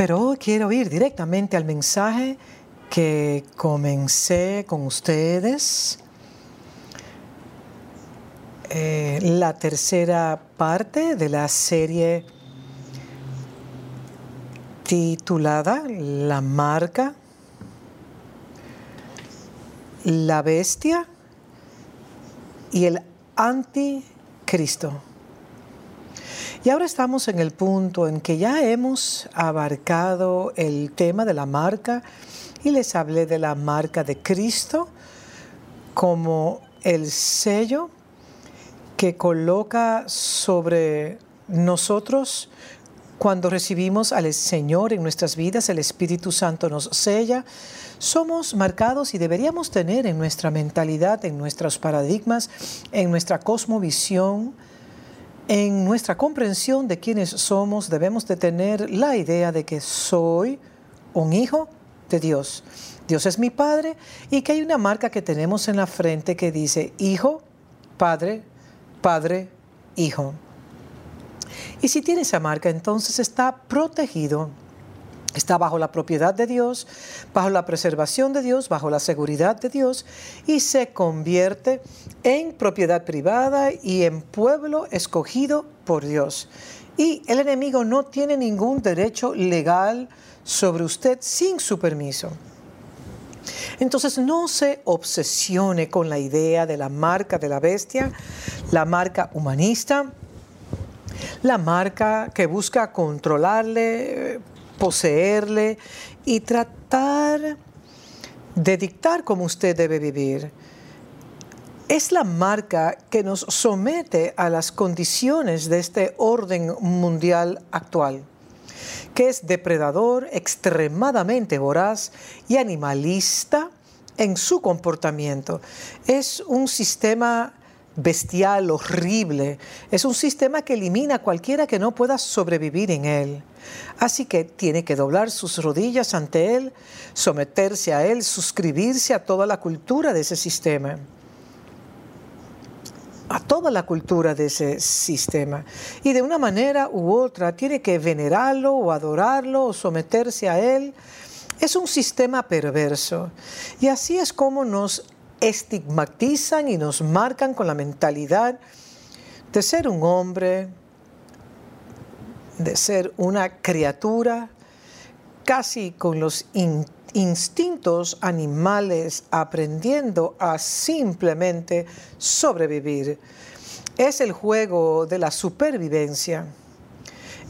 Pero quiero ir directamente al mensaje que comencé con ustedes. Eh, la tercera parte de la serie titulada La marca, la bestia y el anticristo. Y ahora estamos en el punto en que ya hemos abarcado el tema de la marca y les hablé de la marca de Cristo como el sello que coloca sobre nosotros cuando recibimos al Señor en nuestras vidas, el Espíritu Santo nos sella, somos marcados y deberíamos tener en nuestra mentalidad, en nuestros paradigmas, en nuestra cosmovisión, en nuestra comprensión de quiénes somos debemos de tener la idea de que soy un hijo de Dios. Dios es mi Padre y que hay una marca que tenemos en la frente que dice Hijo, Padre, Padre, Hijo. Y si tiene esa marca, entonces está protegido Está bajo la propiedad de Dios, bajo la preservación de Dios, bajo la seguridad de Dios y se convierte en propiedad privada y en pueblo escogido por Dios. Y el enemigo no tiene ningún derecho legal sobre usted sin su permiso. Entonces no se obsesione con la idea de la marca de la bestia, la marca humanista, la marca que busca controlarle, poseerle y tratar de dictar cómo usted debe vivir. Es la marca que nos somete a las condiciones de este orden mundial actual, que es depredador, extremadamente voraz y animalista en su comportamiento. Es un sistema bestial, horrible. Es un sistema que elimina a cualquiera que no pueda sobrevivir en él. Así que tiene que doblar sus rodillas ante él, someterse a él, suscribirse a toda la cultura de ese sistema. A toda la cultura de ese sistema. Y de una manera u otra tiene que venerarlo o adorarlo o someterse a él. Es un sistema perverso. Y así es como nos estigmatizan y nos marcan con la mentalidad de ser un hombre, de ser una criatura, casi con los instintos animales aprendiendo a simplemente sobrevivir. Es el juego de la supervivencia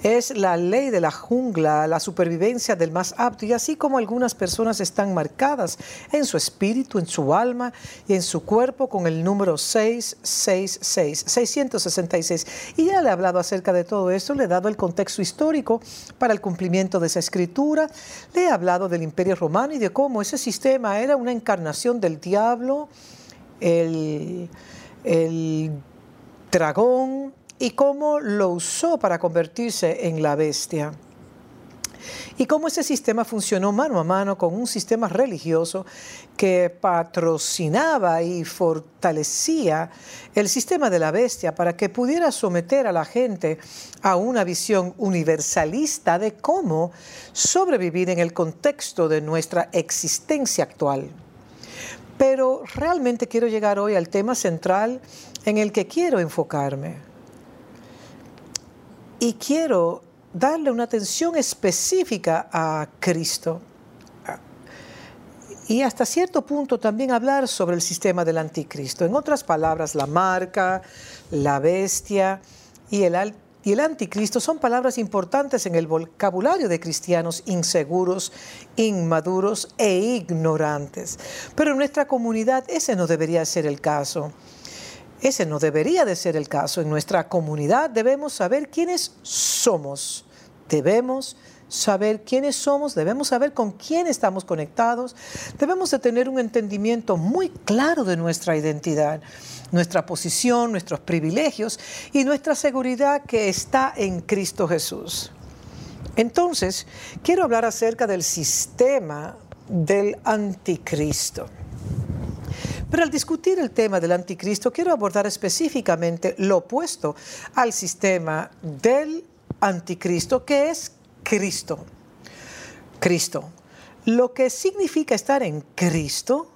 es la ley de la jungla, la supervivencia del más apto, y así como algunas personas están marcadas en su espíritu, en su alma y en su cuerpo con el número 666, 666. Y ya le he hablado acerca de todo esto, le he dado el contexto histórico para el cumplimiento de esa escritura, le he hablado del imperio romano y de cómo ese sistema era una encarnación del diablo, el, el dragón, y cómo lo usó para convertirse en la bestia. Y cómo ese sistema funcionó mano a mano con un sistema religioso que patrocinaba y fortalecía el sistema de la bestia para que pudiera someter a la gente a una visión universalista de cómo sobrevivir en el contexto de nuestra existencia actual. Pero realmente quiero llegar hoy al tema central en el que quiero enfocarme y quiero darle una atención específica a Cristo. Y hasta cierto punto también hablar sobre el sistema del anticristo. En otras palabras, la marca, la bestia y el, y el anticristo son palabras importantes en el vocabulario de cristianos inseguros, inmaduros e ignorantes. Pero en nuestra comunidad ese no debería ser el caso. Ese no debería de ser el caso. En nuestra comunidad debemos saber quiénes somos. Debemos saber quiénes somos, debemos saber con quién estamos conectados, debemos de tener un entendimiento muy claro de nuestra identidad, nuestra posición, nuestros privilegios y nuestra seguridad que está en Cristo Jesús. Entonces, quiero hablar acerca del sistema del anticristo. Pero al discutir el tema del anticristo, quiero abordar específicamente lo opuesto al sistema del anticristo, que es Cristo. Cristo. Lo que significa estar en Cristo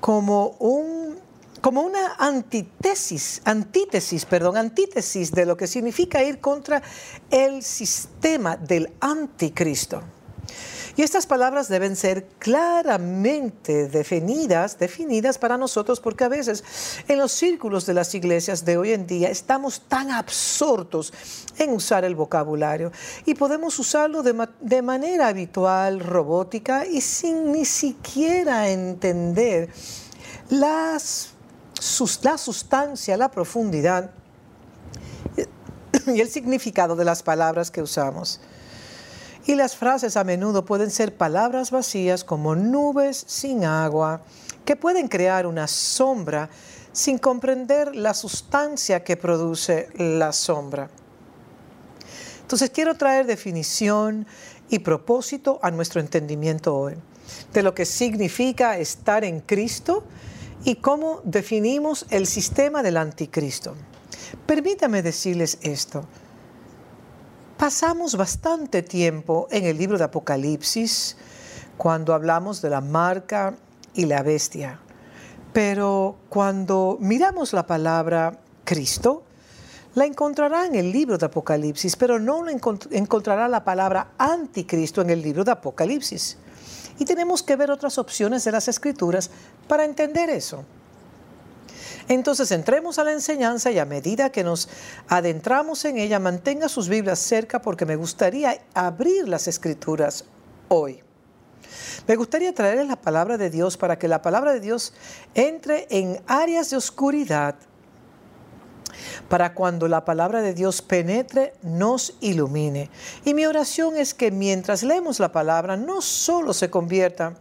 como un como una antítesis, antítesis, perdón, antítesis de lo que significa ir contra el sistema del anticristo. Y estas palabras deben ser claramente definidas, definidas para nosotros, porque a veces en los círculos de las iglesias de hoy en día estamos tan absortos en usar el vocabulario y podemos usarlo de, de manera habitual, robótica y sin ni siquiera entender las, la sustancia, la profundidad y el significado de las palabras que usamos. Y las frases a menudo pueden ser palabras vacías como nubes sin agua, que pueden crear una sombra sin comprender la sustancia que produce la sombra. Entonces quiero traer definición y propósito a nuestro entendimiento hoy de lo que significa estar en Cristo y cómo definimos el sistema del anticristo. Permítame decirles esto. Pasamos bastante tiempo en el libro de Apocalipsis cuando hablamos de la marca y la bestia. Pero cuando miramos la palabra Cristo, la encontrará en el libro de Apocalipsis, pero no encontrará la palabra anticristo en el libro de Apocalipsis. Y tenemos que ver otras opciones de las escrituras para entender eso. Entonces entremos a la enseñanza y a medida que nos adentramos en ella, mantenga sus Biblias cerca porque me gustaría abrir las escrituras hoy. Me gustaría traerles la palabra de Dios para que la palabra de Dios entre en áreas de oscuridad para cuando la palabra de Dios penetre, nos ilumine. Y mi oración es que mientras leemos la palabra, no solo se convierta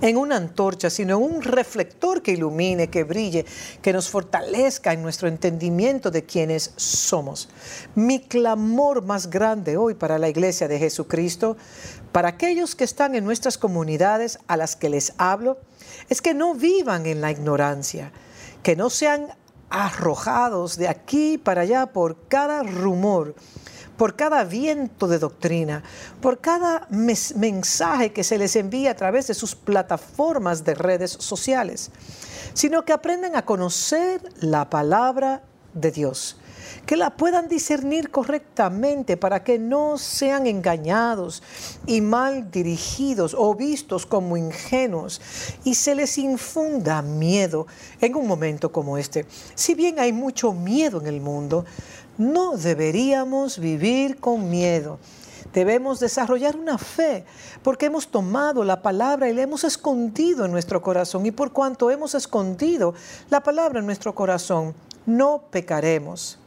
en una antorcha, sino en un reflector que ilumine, que brille, que nos fortalezca en nuestro entendimiento de quienes somos. Mi clamor más grande hoy para la iglesia de Jesucristo, para aquellos que están en nuestras comunidades a las que les hablo, es que no vivan en la ignorancia, que no sean arrojados de aquí para allá por cada rumor por cada viento de doctrina, por cada mensaje que se les envía a través de sus plataformas de redes sociales, sino que aprendan a conocer la palabra de Dios que la puedan discernir correctamente para que no sean engañados y mal dirigidos o vistos como ingenuos y se les infunda miedo en un momento como este. Si bien hay mucho miedo en el mundo, no deberíamos vivir con miedo. Debemos desarrollar una fe porque hemos tomado la palabra y la hemos escondido en nuestro corazón. Y por cuanto hemos escondido la palabra en nuestro corazón, no pecaremos.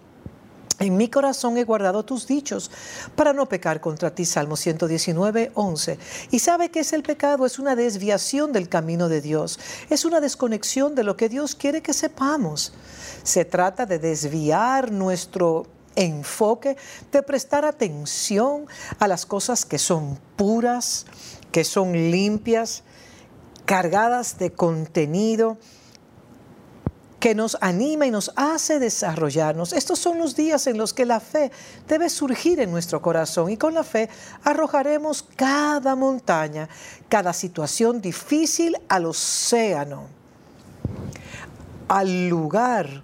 En mi corazón he guardado tus dichos para no pecar contra ti. Salmo 119, 11. Y sabe que es el pecado, es una desviación del camino de Dios, es una desconexión de lo que Dios quiere que sepamos. Se trata de desviar nuestro enfoque, de prestar atención a las cosas que son puras, que son limpias, cargadas de contenido, que nos anima y nos hace desarrollarnos. Estos son los días en los que la fe debe surgir en nuestro corazón y con la fe arrojaremos cada montaña, cada situación difícil al océano, al lugar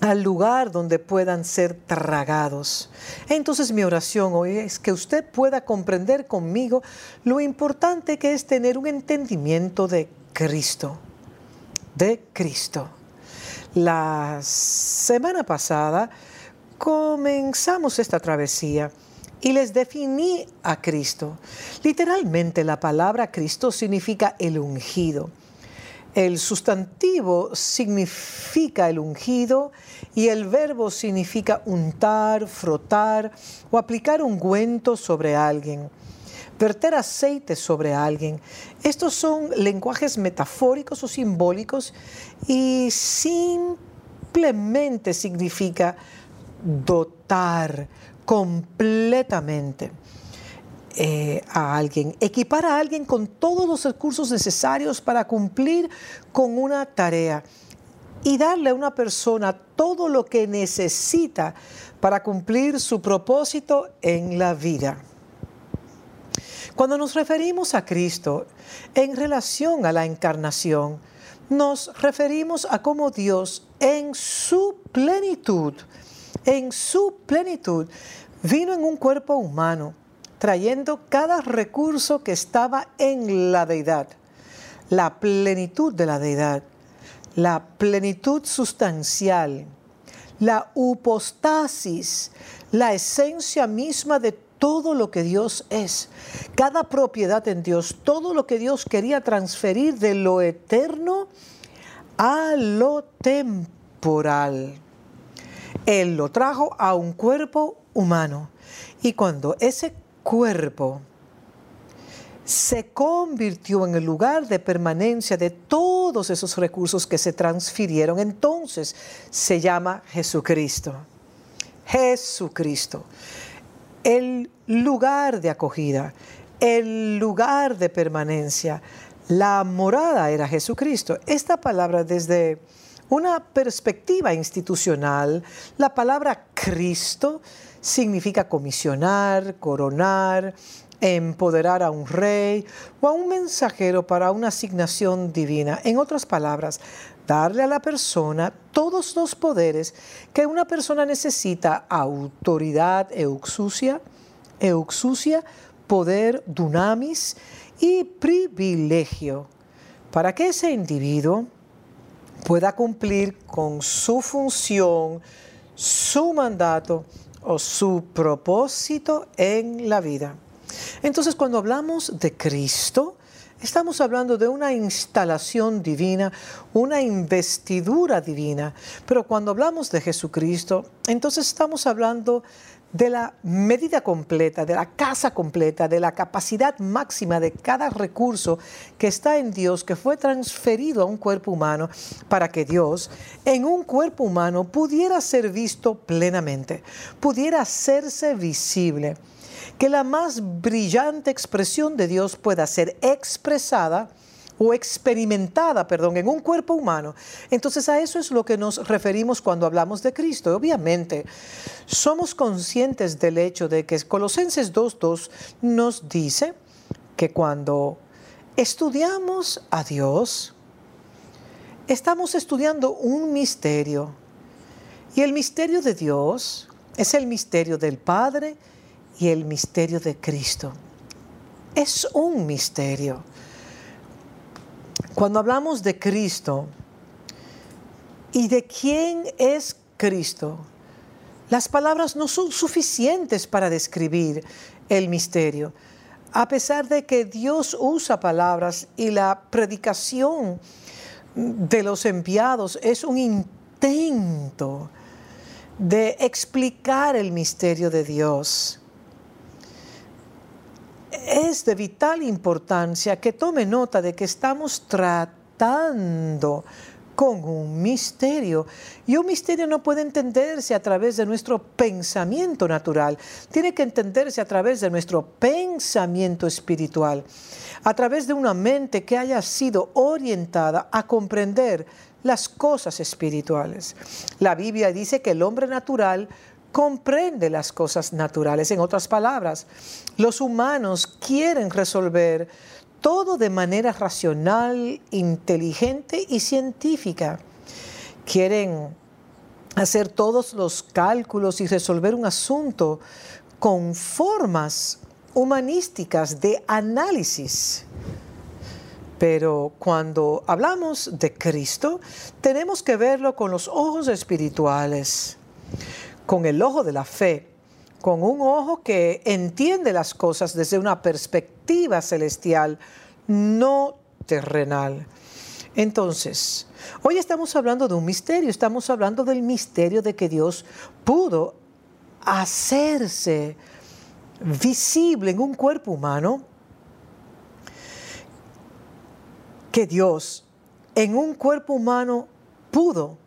al lugar donde puedan ser tragados. Entonces mi oración hoy es que usted pueda comprender conmigo lo importante que es tener un entendimiento de Cristo, de Cristo. La semana pasada comenzamos esta travesía y les definí a Cristo. Literalmente la palabra Cristo significa el ungido. El sustantivo significa el ungido y el verbo significa untar, frotar o aplicar ungüento sobre alguien, verter aceite sobre alguien. Estos son lenguajes metafóricos o simbólicos y simplemente significa dotar completamente. Eh, a alguien, equipar a alguien con todos los recursos necesarios para cumplir con una tarea y darle a una persona todo lo que necesita para cumplir su propósito en la vida. Cuando nos referimos a Cristo en relación a la encarnación, nos referimos a cómo Dios en su plenitud, en su plenitud, vino en un cuerpo humano, trayendo cada recurso que estaba en la deidad, la plenitud de la deidad, la plenitud sustancial, la upostasis, la esencia misma de todo lo que Dios es, cada propiedad en Dios, todo lo que Dios quería transferir de lo eterno a lo temporal. Él lo trajo a un cuerpo humano. Y cuando ese cuerpo se convirtió en el lugar de permanencia de todos esos recursos que se transfirieron, entonces se llama Jesucristo. Jesucristo. El lugar de acogida, el lugar de permanencia, la morada era Jesucristo. Esta palabra desde una perspectiva institucional, la palabra Cristo significa comisionar, coronar, empoderar a un rey o a un mensajero para una asignación divina. En otras palabras, darle a la persona todos los poderes que una persona necesita, autoridad, euxusia, euxusia, poder, dunamis y privilegio, para que ese individuo pueda cumplir con su función, su mandato o su propósito en la vida. Entonces, cuando hablamos de Cristo, estamos hablando de una instalación divina, una investidura divina. Pero cuando hablamos de Jesucristo, entonces estamos hablando de la medida completa, de la casa completa, de la capacidad máxima de cada recurso que está en Dios, que fue transferido a un cuerpo humano para que Dios en un cuerpo humano pudiera ser visto plenamente, pudiera hacerse visible, que la más brillante expresión de Dios pueda ser expresada o experimentada, perdón, en un cuerpo humano. Entonces a eso es lo que nos referimos cuando hablamos de Cristo. Obviamente, somos conscientes del hecho de que Colosenses 2.2 nos dice que cuando estudiamos a Dios, estamos estudiando un misterio. Y el misterio de Dios es el misterio del Padre y el misterio de Cristo. Es un misterio. Cuando hablamos de Cristo y de quién es Cristo, las palabras no son suficientes para describir el misterio. A pesar de que Dios usa palabras y la predicación de los enviados es un intento de explicar el misterio de Dios es de vital importancia que tome nota de que estamos tratando con un misterio. Y un misterio no puede entenderse a través de nuestro pensamiento natural, tiene que entenderse a través de nuestro pensamiento espiritual, a través de una mente que haya sido orientada a comprender las cosas espirituales. La Biblia dice que el hombre natural comprende las cosas naturales. En otras palabras, los humanos quieren resolver todo de manera racional, inteligente y científica. Quieren hacer todos los cálculos y resolver un asunto con formas humanísticas de análisis. Pero cuando hablamos de Cristo, tenemos que verlo con los ojos espirituales con el ojo de la fe, con un ojo que entiende las cosas desde una perspectiva celestial, no terrenal. Entonces, hoy estamos hablando de un misterio, estamos hablando del misterio de que Dios pudo hacerse visible en un cuerpo humano, que Dios en un cuerpo humano pudo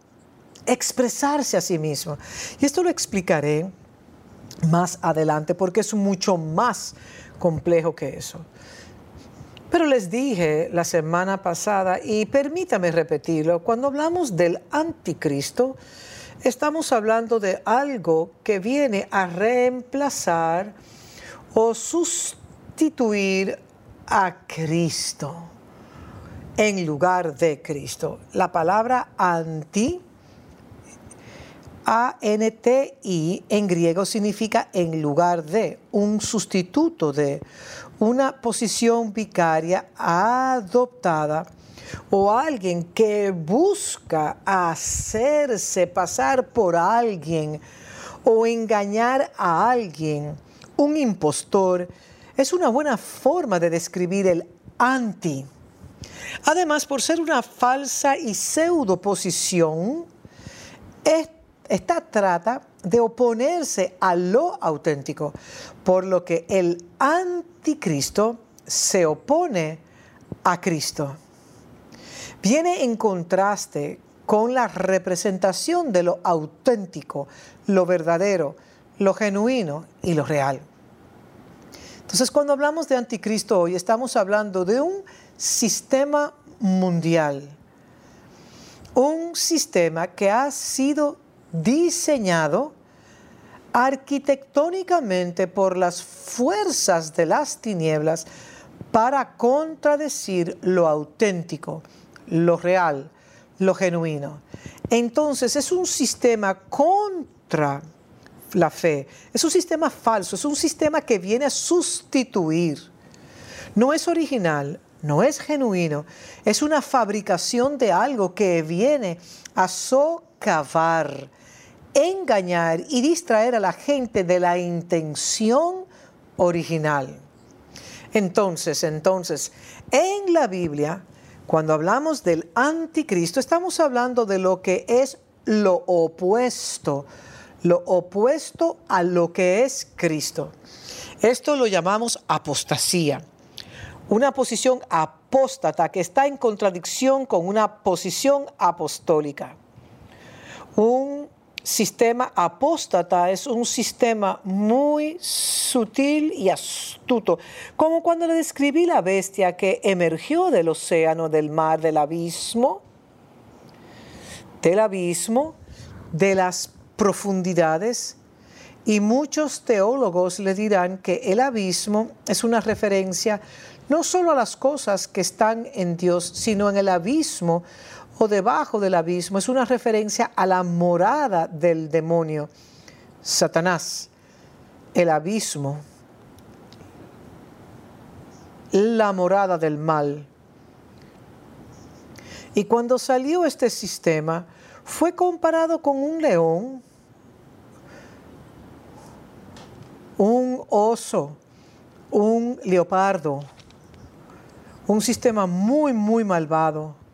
expresarse a sí mismo. Y esto lo explicaré más adelante porque es mucho más complejo que eso. Pero les dije la semana pasada, y permítame repetirlo, cuando hablamos del anticristo, estamos hablando de algo que viene a reemplazar o sustituir a Cristo en lugar de Cristo. La palabra anti, A-N-T-I, en griego significa en lugar de, un sustituto de, una posición vicaria adoptada o alguien que busca hacerse pasar por alguien o engañar a alguien, un impostor, es una buena forma de describir el anti. Además, por ser una falsa y pseudo posición, esta trata de oponerse a lo auténtico, por lo que el anticristo se opone a Cristo. Viene en contraste con la representación de lo auténtico, lo verdadero, lo genuino y lo real. Entonces, cuando hablamos de anticristo hoy, estamos hablando de un sistema mundial, un sistema que ha sido diseñado arquitectónicamente por las fuerzas de las tinieblas para contradecir lo auténtico, lo real, lo genuino. Entonces es un sistema contra la fe, es un sistema falso, es un sistema que viene a sustituir. No es original, no es genuino, es una fabricación de algo que viene a socavar, engañar y distraer a la gente de la intención original. Entonces, entonces, en la Biblia cuando hablamos del anticristo, estamos hablando de lo que es lo opuesto, lo opuesto a lo que es Cristo. Esto lo llamamos apostasía, una posición apóstata que está en contradicción con una posición apostólica. Un sistema apóstata es un sistema muy sutil y astuto, como cuando le describí la bestia que emergió del océano, del mar, del abismo, del abismo, de las profundidades, y muchos teólogos le dirán que el abismo es una referencia no solo a las cosas que están en Dios, sino en el abismo o debajo del abismo es una referencia a la morada del demonio, Satanás, el abismo, la morada del mal. Y cuando salió este sistema, fue comparado con un león, un oso, un leopardo, un sistema muy, muy malvado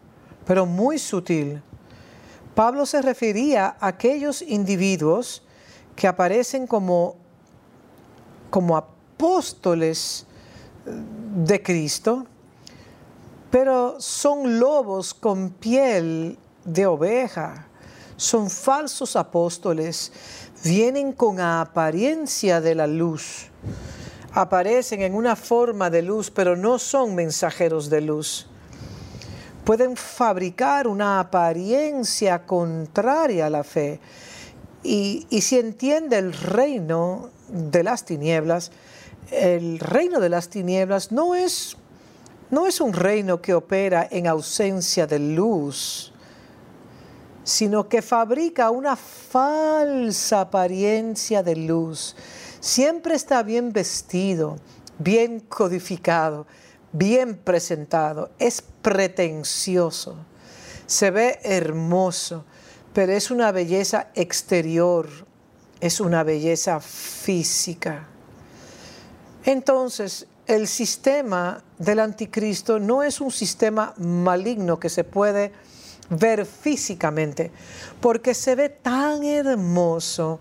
pero muy sutil. Pablo se refería a aquellos individuos que aparecen como, como apóstoles de Cristo, pero son lobos con piel de oveja, son falsos apóstoles, vienen con apariencia de la luz, aparecen en una forma de luz, pero no son mensajeros de luz pueden fabricar una apariencia contraria a la fe. Y, si entiende el reino de las tinieblas, el reino de las tinieblas no es, no es un reino que opera en ausencia de luz, sino que fabrica una falsa apariencia de luz. Siempre está bien vestido, bien codificado, bien presentado, es pretencioso, se ve hermoso, pero es una belleza exterior, es una belleza física. Entonces, el sistema del anticristo no es un sistema maligno que se puede ver físicamente, porque se ve tan hermoso,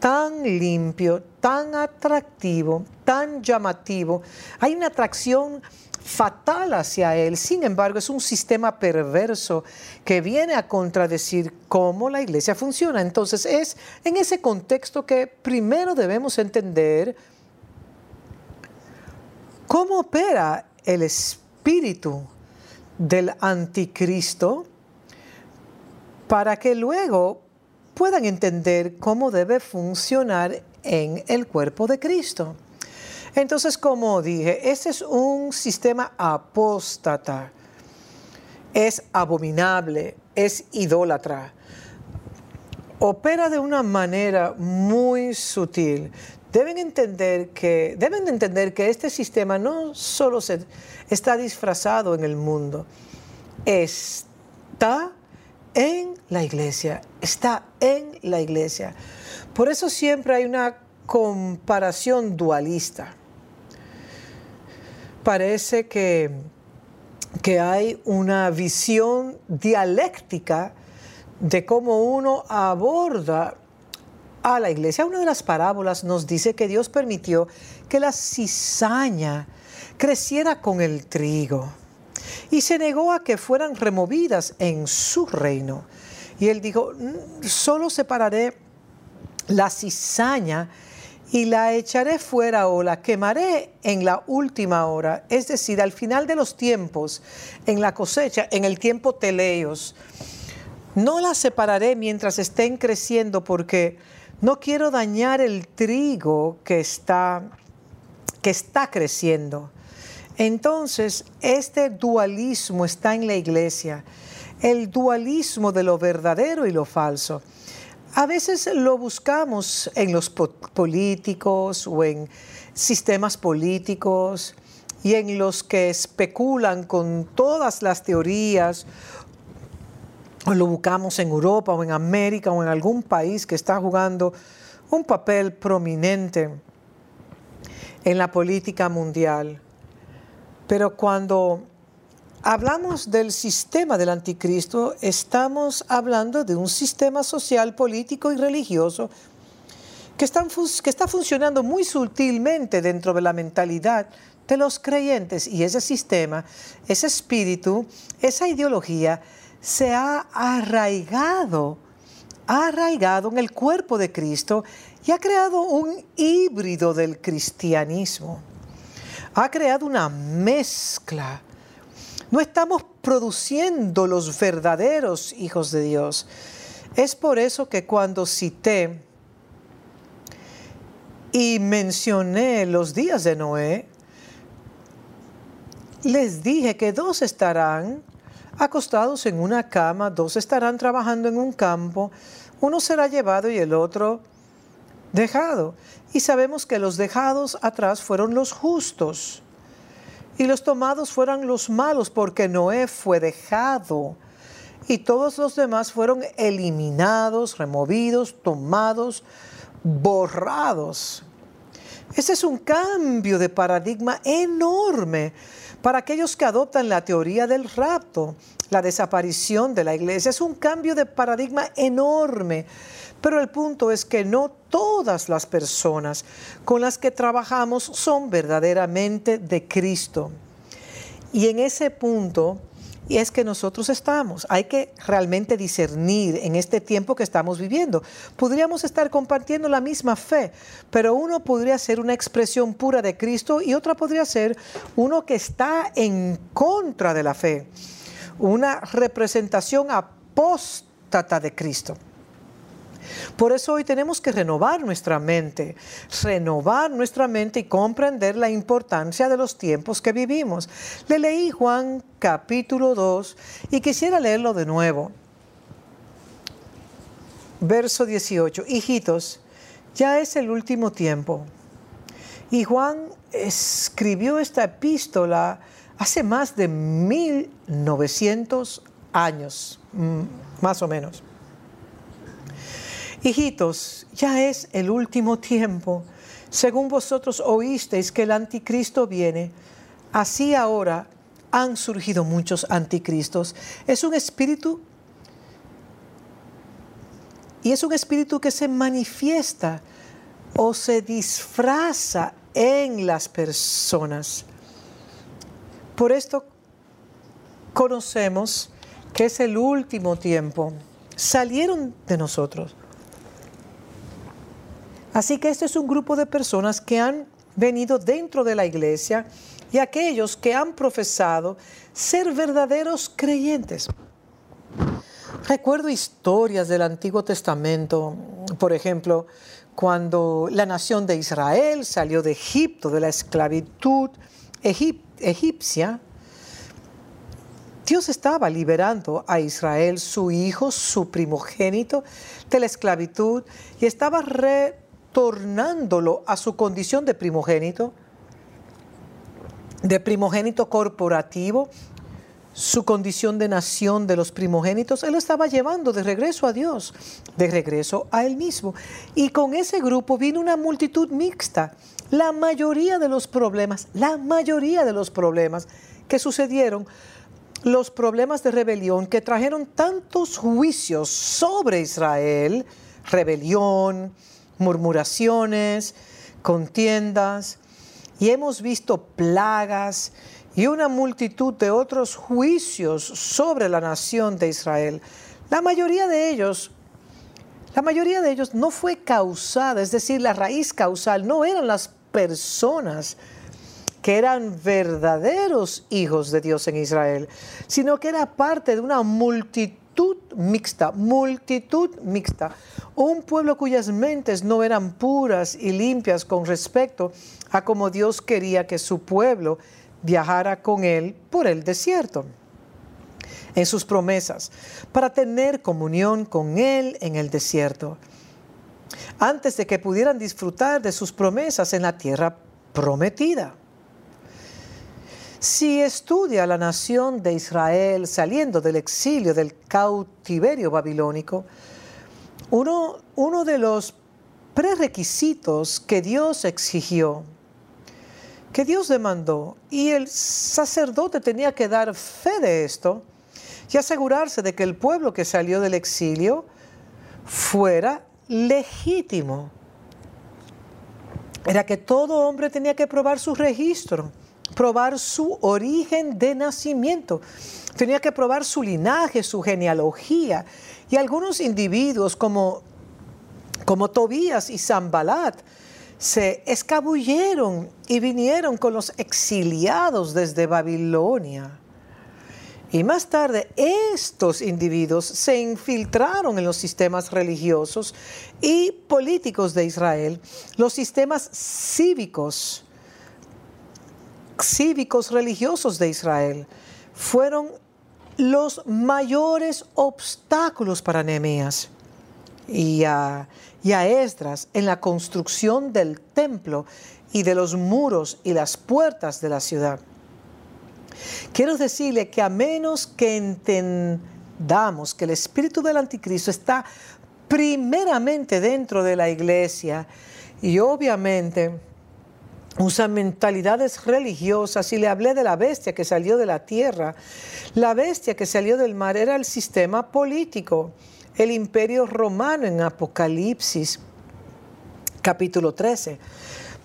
tan limpio, tan atractivo, tan llamativo. Hay una atracción fatal hacia él. Sin embargo, es un sistema perverso que viene a contradecir cómo la iglesia funciona. Entonces, es en ese contexto que primero debemos entender cómo opera el espíritu del anticristo para que luego puedan entender cómo debe funcionar en el cuerpo de Cristo. Entonces, como dije, ese es un sistema apóstata, es abominable, es idólatra. Opera de una manera muy sutil. Deben entender que, deben entender que este sistema no solo se, está disfrazado en el mundo, está en la iglesia, está en la iglesia. Por eso siempre hay una comparación dualista. Parece que, que hay una visión dialéctica de cómo uno aborda a la iglesia. Una de las parábolas nos dice que Dios permitió que la cizaña creciera con el trigo y se negó a que fueran removidas en su reino. Y él dijo, mm, solo separaré la cizaña y la echaré fuera o la quemaré en la última hora, es decir, al final de los tiempos, en la cosecha, en el tiempo teleos. No la separaré mientras estén creciendo porque no quiero dañar el trigo que está, que está creciendo. Entonces, este dualismo está en la iglesia, el dualismo de lo verdadero y lo falso. A veces lo buscamos en los políticos o en sistemas políticos y en los que especulan con todas las teorías, o lo buscamos en Europa o en América o en algún país que está jugando un papel prominente en la política mundial. Pero cuando hablamos del sistema del anticristo, estamos hablando de un sistema social, político y religioso que, está funcionando muy sutilmente dentro de la mentalidad de los creyentes. Y ese sistema, ese espíritu, esa ideología se ha arraigado, ha arraigado en el cuerpo de Cristo y ha creado un híbrido del cristianismo ha creado una mezcla. No estamos produciendo los verdaderos hijos de Dios. Es por eso que cuando cité y mencioné los días de Noé, les dije que dos estarán acostados en una cama, dos estarán trabajando en un campo, uno será llevado y el otro dejado. Y sabemos que los dejados atrás fueron los justos y los tomados fueron los malos porque Noé fue dejado y todos los demás fueron eliminados, removidos, tomados, borrados. Ese es un cambio de paradigma enorme para aquellos que adoptan la teoría del rapto, la desaparición de la iglesia. Es un cambio de paradigma enorme pero el punto es que no todas las personas con las que trabajamos son verdaderamente de Cristo. Y en ese punto es que nosotros estamos. Hay que realmente discernir en este tiempo que estamos viviendo. Podríamos estar compartiendo la misma fe, pero uno podría ser una expresión pura de Cristo y otra podría ser uno que está en contra de la fe, una representación apóstata de Cristo. Por eso hoy tenemos que renovar nuestra mente, renovar nuestra mente y comprender la importancia de los tiempos que vivimos. Le leí Juan capítulo 2 y quisiera leerlo de nuevo. Verso 18. Hijitos, ya es el último tiempo. Y Juan escribió esta epístola hace más de 1900 años, mm, más o menos. Hijitos, ya es el último tiempo. Según vosotros oísteis que el anticristo viene, así ahora han surgido muchos anticristos. Es un espíritu y es un espíritu que se manifiesta o se disfraza en las personas. Por esto conocemos que es el último tiempo. Salieron de nosotros Así que este es un grupo de personas que han venido dentro de la iglesia y aquellos que han profesado ser verdaderos creyentes. Recuerdo historias del Antiguo Testamento, por ejemplo, cuando la nación de Israel salió de Egipto, de la esclavitud egipcia, Dios estaba liberando a Israel, su hijo, su primogénito, de la esclavitud y estaba retornándolo a su condición de primogénito, de primogénito corporativo, su condición de nación de los primogénitos, Él lo estaba llevando de regreso a Dios, de regreso a Él mismo. Y con ese grupo vino una multitud mixta. La mayoría de los problemas, la mayoría de los problemas que sucedieron, los problemas de rebelión que trajeron tantos juicios sobre Israel, rebelión, murmuraciones, contiendas, y hemos visto plagas, y una multitud de otros juicios sobre la nación de Israel. La mayoría de ellos, la mayoría de ellos no fue causada, es decir, la raíz causal no eran las personas que eran verdaderos hijos de Dios en Israel, sino que era parte de una multitud mixta, multitud mixta, un pueblo cuyas mentes no eran puras y limpias con respecto a cómo Dios quería que su pueblo viajara con él por el desierto. En sus promesas, para tener comunión con Él en el desierto, antes de que pudieran disfrutar de sus promesas en la tierra prometida. Si estudia la nación de Israel saliendo del exilio, del cautiverio babilónico, uno, uno de los prerequisitos que Dios exigió que Dios demandó y el sacerdote tenía que dar fe de esto y asegurarse de que el pueblo que salió del exilio fuera legítimo. Era que todo hombre tenía que probar su registro, probar su origen de nacimiento, tenía que probar su linaje, su genealogía. Y algunos individuos como, como Tobías y Zambalat, se escabulleron y vinieron con los exiliados desde Babilonia. Y más tarde estos individuos se infiltraron en los sistemas religiosos y políticos de Israel, los sistemas cívicos, cívicos religiosos de Israel, fueron los mayores obstáculos para Nehemías y a, y a Esdras en la construcción del templo y de los muros y las puertas de la ciudad. Quiero decirle que a menos que entendamos que el espíritu del anticristo está primeramente dentro de la iglesia y obviamente usa mentalidades religiosas y le hablé de la bestia que salió de la tierra. La bestia que salió del mar era el sistema político el imperio romano en Apocalipsis capítulo 13.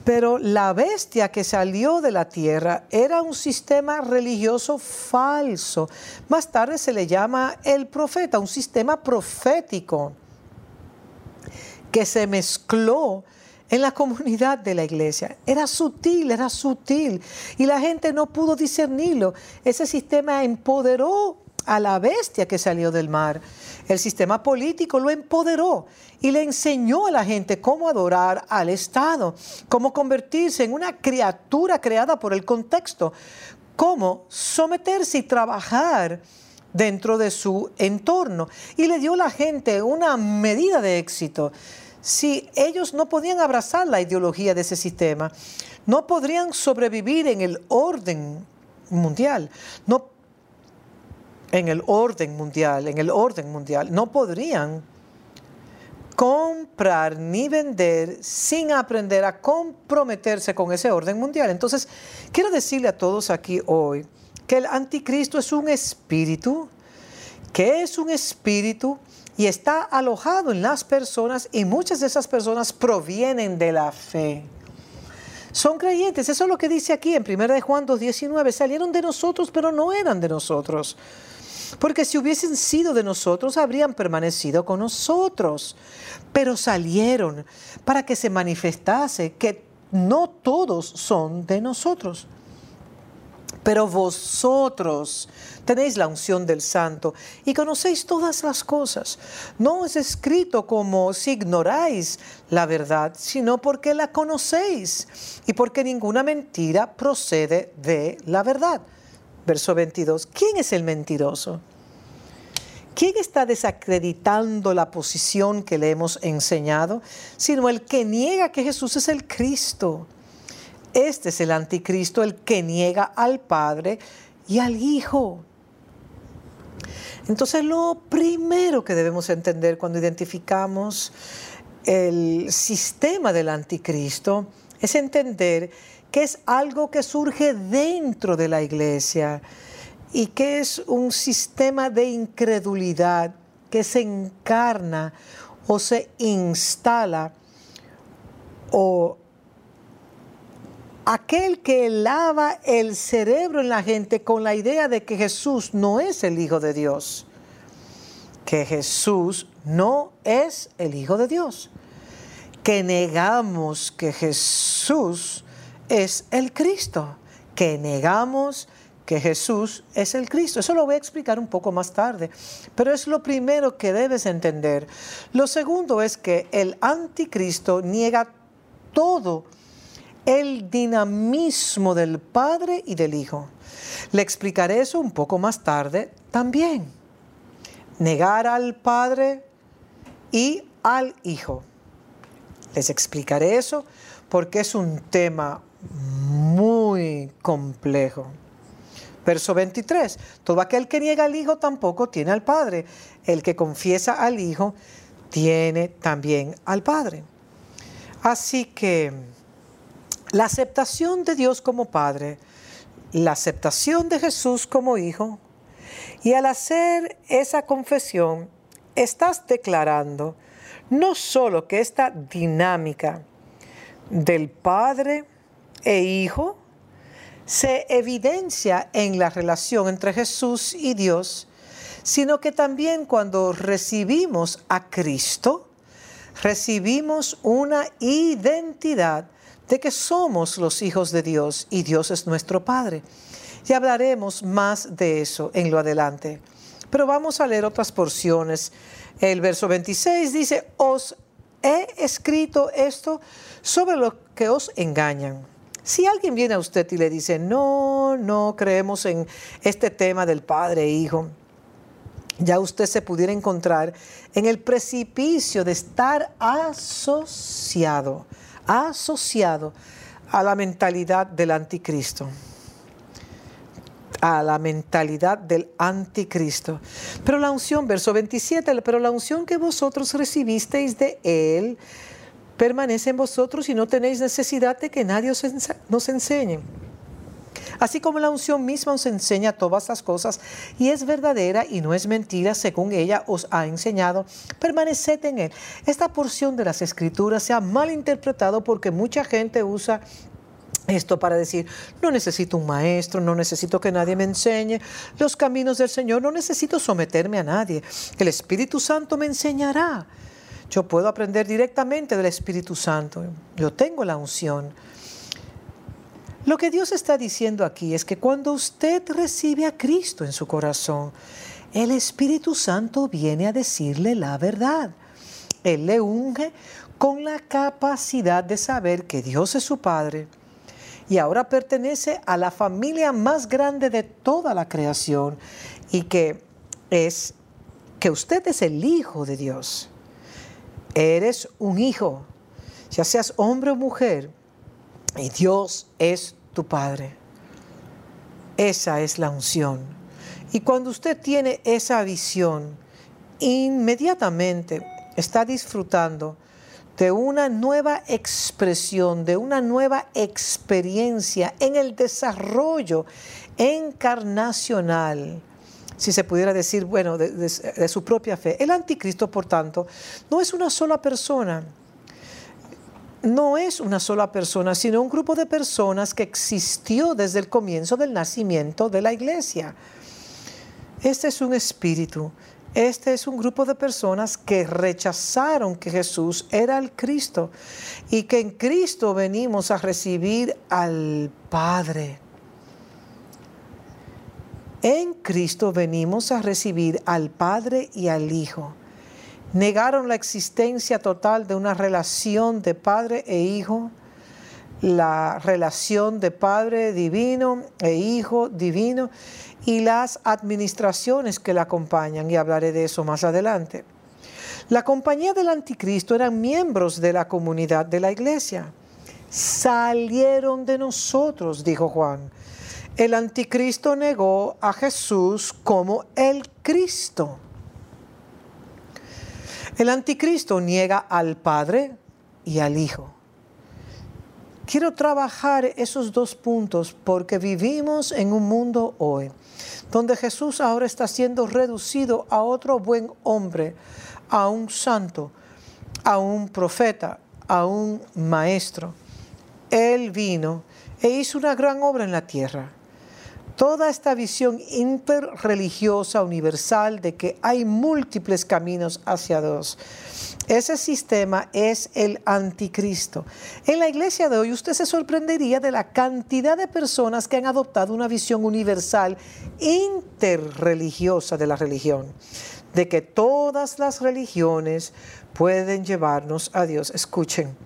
Pero la bestia que salió de la tierra era un sistema religioso falso. Más tarde se le llama el profeta, un sistema profético que se mezcló en la comunidad de la iglesia. Era sutil, era sutil. Y la gente no pudo discernirlo. Ese sistema empoderó a la bestia que salió del mar. El sistema político lo empoderó y le enseñó a la gente cómo adorar al Estado, cómo convertirse en una criatura creada por el contexto, cómo someterse y trabajar dentro de su entorno. Y le dio a la gente una medida de éxito. Si ellos no podían abrazar la ideología de ese sistema, no podrían sobrevivir en el orden mundial, no en el orden mundial, en el orden mundial, no podrían comprar ni vender sin aprender a comprometerse con ese orden mundial. Entonces, quiero decirle a todos aquí hoy que el anticristo es un espíritu, que es un espíritu y está alojado en las personas y muchas de esas personas provienen de la fe. Son creyentes, eso es lo que dice aquí en 1 de Juan 2.19, salieron de nosotros pero no eran de nosotros porque si hubiesen sido de nosotros, habrían permanecido con nosotros. Pero salieron para que se manifestase que no todos son de nosotros. Pero vosotros tenéis la unción del santo y conocéis todas las cosas. No es escrito como si ignoráis la verdad, sino porque la conocéis y porque ninguna mentira procede de la verdad. Verso 22. ¿Quién es el mentiroso? ¿Quién está desacreditando la posición que le hemos enseñado? Sino el que niega que Jesús es el Cristo. Este es el anticristo, el que niega al Padre y al Hijo. Entonces lo primero que debemos entender cuando identificamos el sistema del anticristo es entender que es algo que surge dentro de la iglesia y que es un sistema de incredulidad que se encarna o se instala o aquel que lava el cerebro en la gente con la idea de que Jesús no es el Hijo de Dios, que Jesús no es el Hijo de Dios, que negamos que Jesús es el Cristo, que negamos que Jesús es el Cristo. Eso lo voy a explicar un poco más tarde, pero es lo primero que debes entender. Lo segundo es que el anticristo niega todo el dinamismo del Padre y del Hijo. Le explicaré eso un poco más tarde también. Negar al Padre y al Hijo. Les explicaré eso porque es un tema muy complejo. Verso 23. Todo aquel que niega al Hijo tampoco tiene al Padre. El que confiesa al Hijo tiene también al Padre. Así que la aceptación de Dios como Padre, la aceptación de Jesús como Hijo, y al hacer esa confesión, estás declarando no solo que esta dinámica del Padre e Hijo se evidencia en la relación entre Jesús y Dios, sino que también cuando recibimos a Cristo, recibimos una identidad de que somos los hijos de Dios y Dios es nuestro Padre. Y hablaremos más de eso en lo adelante. Pero vamos a leer otras porciones. El verso 26 dice, os he escrito esto sobre lo que os engañan. Si alguien viene a usted y le dice, no, no creemos en este tema del Padre e Hijo, ya usted se pudiera encontrar en el precipicio de estar asociado asociado a la mentalidad del anticristo a la mentalidad del anticristo. Pero la unción, verso 27, pero la unción que vosotros recibisteis de él permanece en vosotros y no tenéis necesidad de que nadie os nos enseñe. Así como la unción misma os enseña todas las cosas y es verdadera y no es mentira según ella os ha enseñado, permaneced en él. Esta porción de las escrituras se ha mal interpretado porque mucha gente usa esto para decir, no necesito un maestro, no necesito que nadie me enseñe los caminos del Señor, no necesito someterme a nadie. El Espíritu Santo me enseñará. Yo puedo aprender directamente del Espíritu Santo. Yo tengo la unción. Lo que Dios está diciendo aquí es que cuando usted recibe a Cristo en su corazón, el Espíritu Santo viene a decirle la verdad. Él le unge con la capacidad de saber que Dios es su Padre y ahora pertenece a la familia más grande de toda la creación y que es que usted es el Hijo de Dios. Eres un hijo, ya seas hombre o mujer, y Dios es tu Padre. Esa es la unción. Y cuando usted tiene esa visión, inmediatamente está disfrutando de una nueva expresión, de una nueva experiencia en el desarrollo encarnacional, si se pudiera decir, bueno, de, de su propia fe. El anticristo, por tanto, no es una sola persona, no es una sola persona, sino un grupo de personas que existió desde el comienzo del nacimiento de la iglesia. Este es un espíritu, este es un grupo de personas que rechazaron que Jesús era el Cristo y que en Cristo venimos a recibir al Padre. En Cristo venimos a recibir al Padre y al Hijo. Negaron la existencia total de una relación de Padre e Hijo, la relación de Padre divino e Hijo divino y las administraciones que la acompañan, y hablaré de eso más adelante. La compañía del anticristo eran miembros de la comunidad de la iglesia. Salieron de nosotros, dijo Juan. El anticristo negó a Jesús como el Cristo. El anticristo niega al Padre y al Hijo. Quiero trabajar esos dos puntos porque vivimos en un mundo hoy donde Jesús ahora está siendo reducido a otro buen hombre, a un santo, a un profeta, a un maestro. Él vino e hizo una gran obra en la tierra. Toda esta visión interreligiosa universal de que hay múltiples caminos hacia Dios. Ese sistema es el anticristo. En la iglesia de hoy usted se sorprendería de la cantidad de personas que han adoptado una visión universal interreligiosa de la religión de que todas las religiones pueden llevarnos a Dios. Escuchen,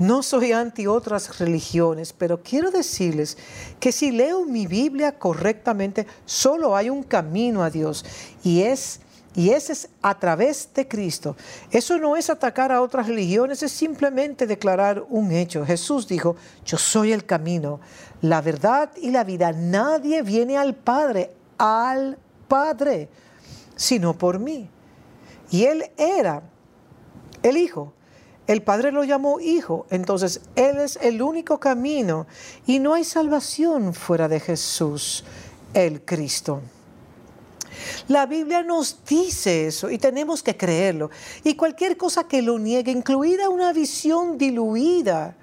no soy anti otras religiones, pero quiero decirles que si leo mi Biblia correctamente, solo hay un camino a Dios y es y ese es a través de Cristo. Eso no es atacar a otras religiones, es simplemente declarar un hecho. Jesús dijo, yo soy el camino, la verdad y la vida. Nadie viene al Padre, al Padre sino por mí. Y él era el Hijo. El Padre lo llamó Hijo. Entonces, Él es el único camino y no hay salvación fuera de Jesús, el Cristo. La Biblia nos dice eso y tenemos que creerlo. Y cualquier cosa que lo niegue, incluida una visión diluida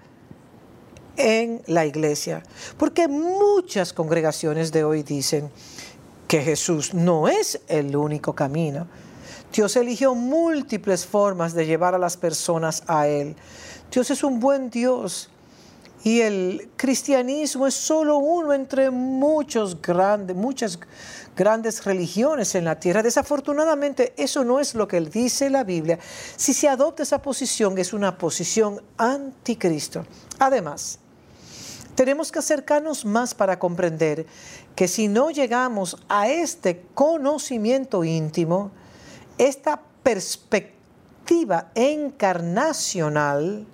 en la iglesia. Porque muchas congregaciones de hoy dicen, que Jesús no es el único camino. Dios eligió múltiples formas de llevar a las personas a Él. Dios es un buen Dios y el cristianismo es solo uno entre muchos grandes, muchas grandes religiones en la tierra. Desafortunadamente, eso no es lo que dice la Biblia. Si se adopta esa posición, es una posición anticristo. Además, tenemos que acercarnos más para comprender que si no llegamos a este conocimiento íntimo, esta perspectiva encarnacional,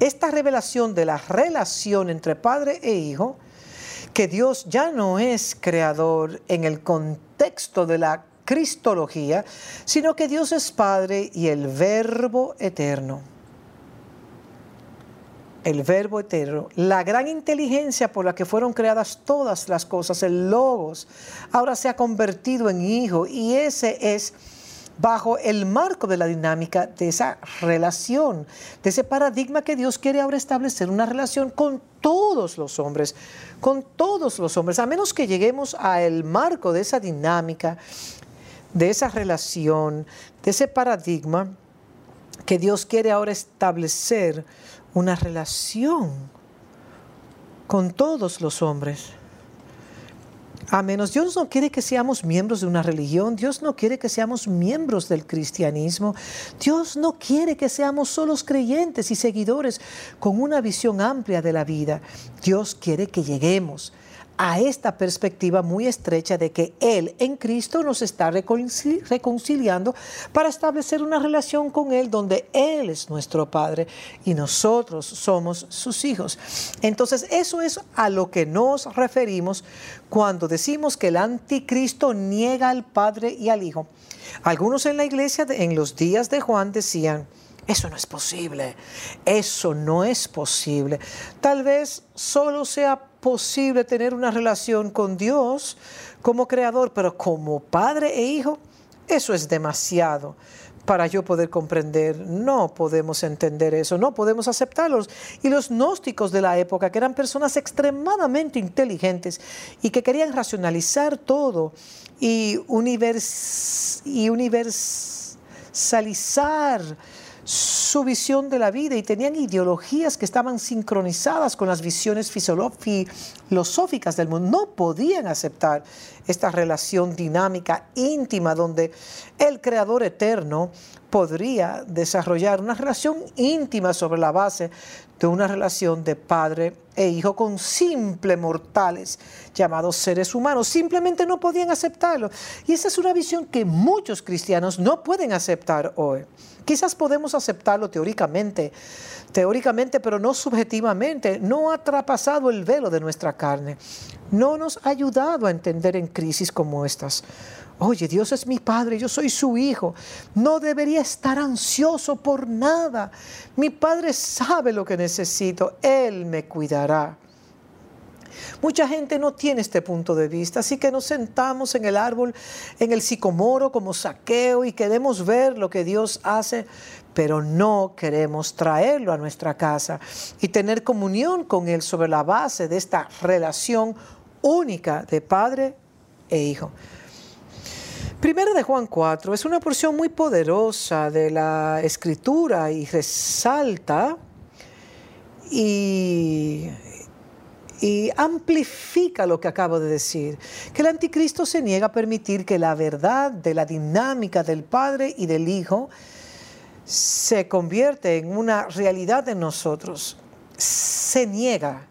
esta revelación de la relación entre padre e hijo, que Dios ya no es creador en el contexto de la cristología, sino que Dios es Padre y el Verbo eterno el verbo eterno, la gran inteligencia por la que fueron creadas todas las cosas, el logos, ahora se ha convertido en hijo y ese es bajo el marco de la dinámica de esa relación, de ese paradigma que Dios quiere ahora establecer, una relación con todos los hombres, con todos los hombres, a menos que lleguemos al marco de esa dinámica, de esa relación, de ese paradigma que Dios quiere ahora establecer una relación con todos los hombres. A menos Dios no quiere que seamos miembros de una religión, Dios no quiere que seamos miembros del cristianismo, Dios no quiere que seamos solos creyentes y seguidores con una visión amplia de la vida. Dios quiere que lleguemos a esta perspectiva muy estrecha de que Él en Cristo nos está reconciliando para establecer una relación con Él donde Él es nuestro Padre y nosotros somos sus hijos. Entonces eso es a lo que nos referimos cuando decimos que el anticristo niega al Padre y al Hijo. Algunos en la iglesia en los días de Juan decían, eso no es posible, eso no es posible. Tal vez solo sea posible tener una relación con Dios como creador, pero como padre e hijo, eso es demasiado para yo poder comprender. No podemos entender eso, no podemos aceptarlos. Y los gnósticos de la época, que eran personas extremadamente inteligentes y que querían racionalizar todo y, univers y universalizar su visión de la vida y tenían ideologías que estaban sincronizadas con las visiones filosóficas del mundo. No podían aceptar esta relación dinámica, íntima, donde el Creador eterno podría desarrollar una relación íntima sobre la base de una relación de padre e hijo con simples mortales llamados seres humanos. Simplemente no podían aceptarlo. Y esa es una visión que muchos cristianos no pueden aceptar hoy. Quizás podemos aceptarlo teóricamente, teóricamente, pero no subjetivamente. No ha traspasado el velo de nuestra carne. No nos ha ayudado a entender en crisis como estas. Oye, Dios es mi Padre, yo soy su Hijo. No debería estar ansioso por nada. Mi Padre sabe lo que necesito. Él me cuidará. Mucha gente no tiene este punto de vista, así que nos sentamos en el árbol, en el sicomoro como saqueo y queremos ver lo que Dios hace, pero no queremos traerlo a nuestra casa y tener comunión con Él sobre la base de esta relación única de padre e hijo. Primero de Juan 4 es una porción muy poderosa de la escritura y resalta y, y, amplifica lo que acabo de decir, que el anticristo se niega a permitir que la verdad de la dinámica del Padre y del Hijo se convierte en una realidad en nosotros. Se niega,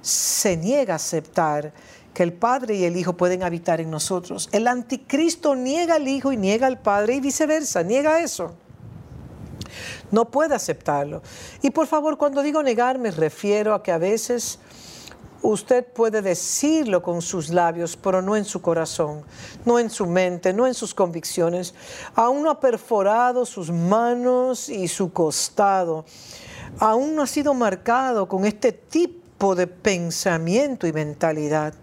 se niega a aceptar que el Padre y el Hijo pueden habitar en nosotros. El anticristo niega al Hijo y niega al Padre y viceversa, niega eso. No puede aceptarlo. Y por favor, cuando digo negar, me refiero a que a veces usted puede decirlo con sus labios, pero no en su corazón, no en su mente, no en sus convicciones. Aún no ha perforado sus manos y su costado. Aún no ha sido marcado con este tipo de pensamiento y mentalidad.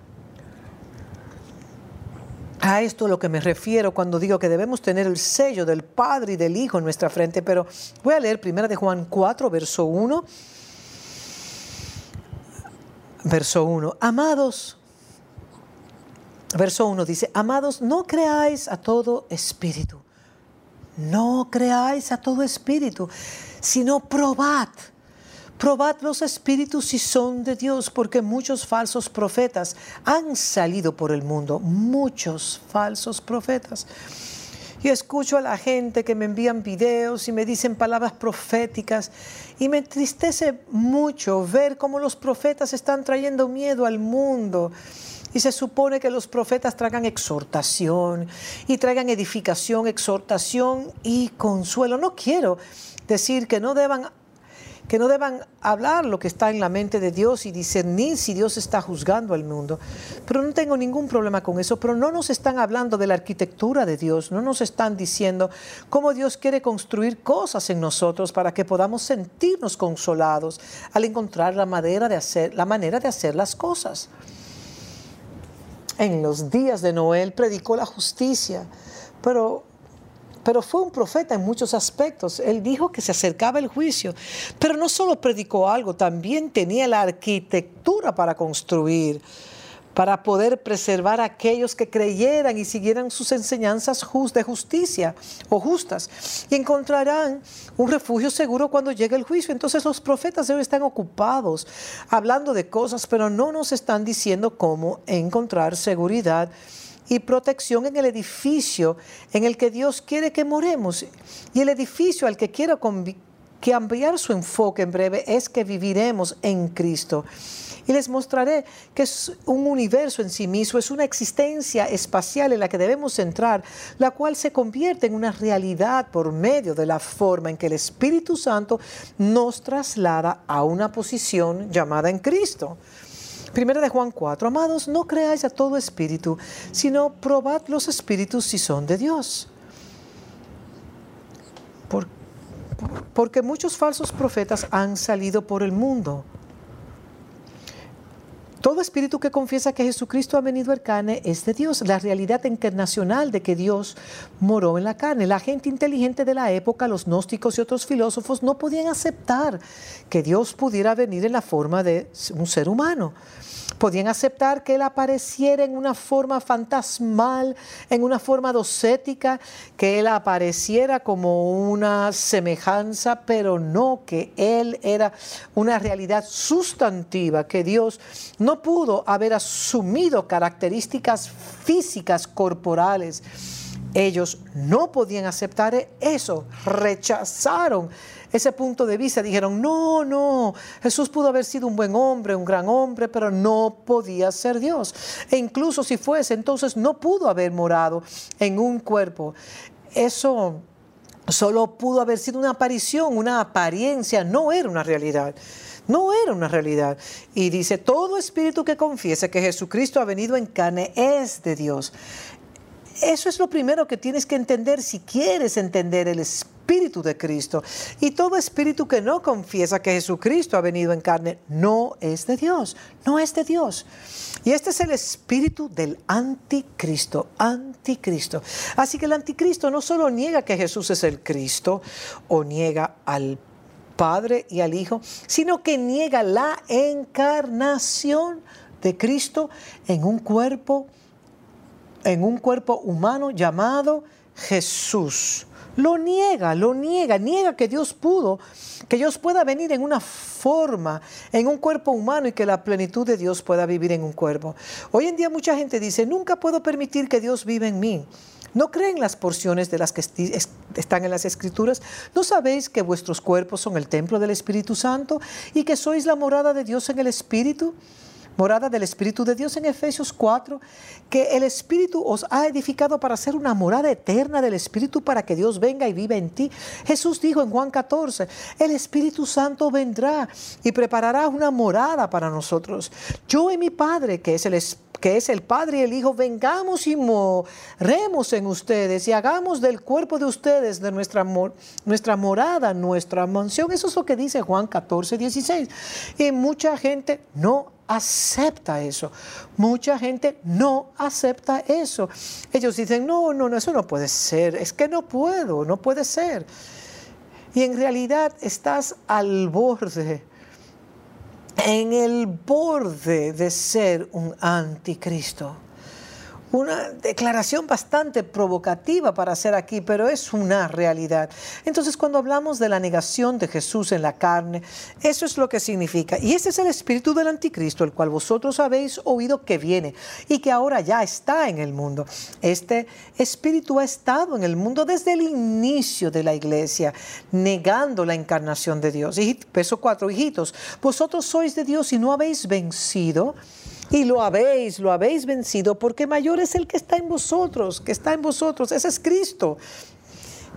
A esto es lo que me refiero cuando digo que debemos tener el sello del Padre y del Hijo en nuestra frente. Pero voy a leer 1 de Juan 4, verso 1. Verso 1. Amados, verso 1 dice, amados, no creáis a todo espíritu. No creáis a todo espíritu, sino probad Probad los espíritus si son de Dios, porque muchos falsos profetas han salido por el mundo, muchos falsos profetas. Y escucho a la gente que me envían videos y me dicen palabras proféticas y me entristece mucho ver cómo los profetas están trayendo miedo al mundo. Y se supone que los profetas traigan exhortación y traigan edificación, exhortación y consuelo. No quiero decir que no deban que no deban hablar lo que está en la mente de Dios y discernir si Dios está juzgando al mundo. Pero no tengo ningún problema con eso, pero no nos están hablando de la arquitectura de Dios, no nos están diciendo cómo Dios quiere construir cosas en nosotros para que podamos sentirnos consolados al encontrar la manera de hacer, las cosas. En los días de Noel predicó la justicia, pero pero fue un profeta en muchos aspectos. Él dijo que se acercaba el juicio, pero no solo predicó algo, también tenía la arquitectura para construir, para poder preservar a aquellos que creyeran y siguieran sus enseñanzas de justicia o justas. Y encontrarán un refugio seguro cuando llegue el juicio. Entonces los profetas hoy están ocupados hablando de cosas, pero no nos están diciendo cómo encontrar seguridad y protección en el edificio en el que Dios quiere que moremos. Y el edificio al que quiero que cambiar su enfoque en breve es que viviremos en Cristo. Y les mostraré que es un universo en sí mismo, es una existencia espacial en la que debemos entrar, la cual se convierte en una realidad por medio de la forma en que el Espíritu Santo nos traslada a una posición llamada en Cristo. Primera de Juan 4, amados, no creáis a todo espíritu, sino probad los espíritus si son de Dios. porque muchos falsos profetas han salido por el mundo. Todo espíritu que confiesa que Jesucristo ha venido en carne es de Dios. La realidad internacional de que Dios moró en la carne. La gente inteligente de la época, los gnósticos y otros filósofos, no podían aceptar que Dios pudiera venir en la forma de un ser humano podían aceptar que Él apareciera en una forma fantasmal, en una forma docética, que Él apareciera como una semejanza, pero no que Él era una realidad sustantiva, que Dios no pudo haber asumido características físicas corporales. Ellos no podían aceptar eso, rechazaron ese punto de vista. Dijeron, no, no, Jesús pudo haber sido un buen hombre, un gran hombre, pero no podía ser Dios. E incluso si fuese, entonces no pudo haber morado en un cuerpo. Eso solo pudo haber sido una aparición, una apariencia, no era una realidad. No era una realidad. Y dice, todo espíritu que confiese que Jesucristo ha venido en carne es de Dios. Eso es lo primero que tienes que entender si quieres entender el Espíritu de Cristo. Y todo espíritu que no confiesa que Jesucristo ha venido en carne no es de Dios, no es de Dios. Y este es el espíritu del anticristo, anticristo. Así que el anticristo no solo niega que Jesús es el Cristo o niega al Padre y al Hijo, sino que niega la encarnación de Cristo en un cuerpo en un cuerpo humano llamado Jesús. Lo niega, lo niega, niega que Dios pudo, que Dios pueda venir en una forma, en un cuerpo humano y que la plenitud de Dios pueda vivir en un cuerpo. Hoy en día mucha gente dice, nunca puedo permitir que Dios viva en mí. ¿No creen las porciones de las que están en las escrituras? ¿No sabéis que vuestros cuerpos son el templo del Espíritu Santo y que sois la morada de Dios en el Espíritu? Morada del Espíritu de Dios en Efesios 4, que el Espíritu os ha edificado para ser una morada eterna del Espíritu para que Dios venga y viva en ti. Jesús dijo en Juan 14, el Espíritu Santo vendrá y preparará una morada para nosotros. Yo y mi Padre, que es el que es el Padre y el Hijo, vengamos y moremos en ustedes y hagamos del cuerpo de ustedes, de nuestra, nuestra morada, nuestra mansión. Eso es lo que dice Juan 14, 16. Y mucha gente no acepta eso. Mucha gente no acepta eso. Ellos dicen, no, no, no, eso no puede ser. Es que no puedo, no puede ser. Y en realidad estás al borde, en el borde de ser un anticristo una declaración bastante provocativa para hacer aquí, pero es una realidad. Entonces, cuando hablamos de la negación de Jesús en la carne, eso es lo que significa. Y ese es el espíritu del anticristo, el cual vosotros habéis oído que viene y que ahora ya está en el mundo. Este espíritu ha estado en el mundo desde el inicio de la iglesia, negando la encarnación de Dios. Y verso 4, hijitos, vosotros sois de Dios y no habéis vencido y lo habéis, lo habéis vencido, porque mayor es el que está en vosotros, que está en vosotros, ese es Cristo,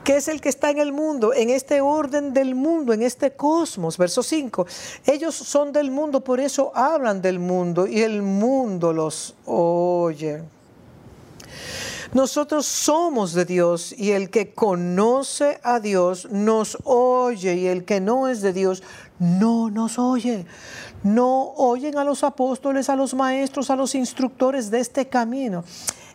que es el que está en el mundo, en este orden del mundo, en este cosmos. Verso 5, ellos son del mundo, por eso hablan del mundo y el mundo los oye. Nosotros somos de Dios y el que conoce a Dios nos oye y el que no es de Dios no nos oye. No oyen a los apóstoles, a los maestros, a los instructores de este camino.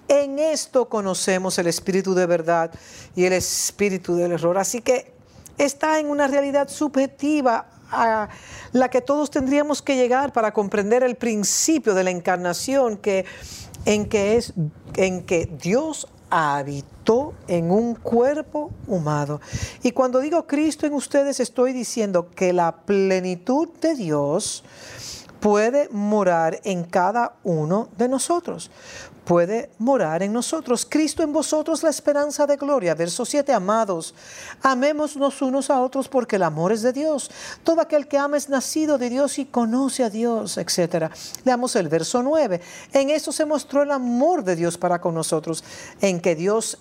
En esto conocemos el espíritu de verdad y el espíritu del error. Así que está en una realidad subjetiva a la que todos tendríamos que llegar para comprender el principio de la encarnación que en que, es, en que Dios habitó en un cuerpo humano. Y cuando digo Cristo en ustedes, estoy diciendo que la plenitud de Dios puede morar en cada uno de nosotros puede morar en nosotros. Cristo en vosotros la esperanza de gloria. Verso 7, amados, amémonos unos a otros porque el amor es de Dios. Todo aquel que ama es nacido de Dios y conoce a Dios, etc. Leamos el verso 9. En eso se mostró el amor de Dios para con nosotros, en que Dios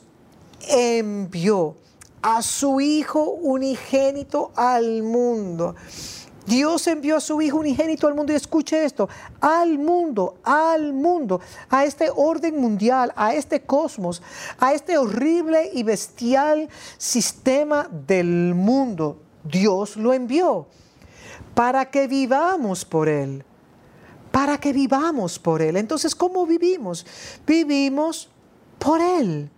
envió a su Hijo unigénito al mundo Dios envió a su Hijo unigénito al mundo y escuche esto, al mundo, al mundo, a este orden mundial, a este cosmos, a este horrible y bestial sistema del mundo. Dios lo envió para que vivamos por Él para que vivamos por Él. Entonces, ¿cómo vivimos? Vivimos por Él,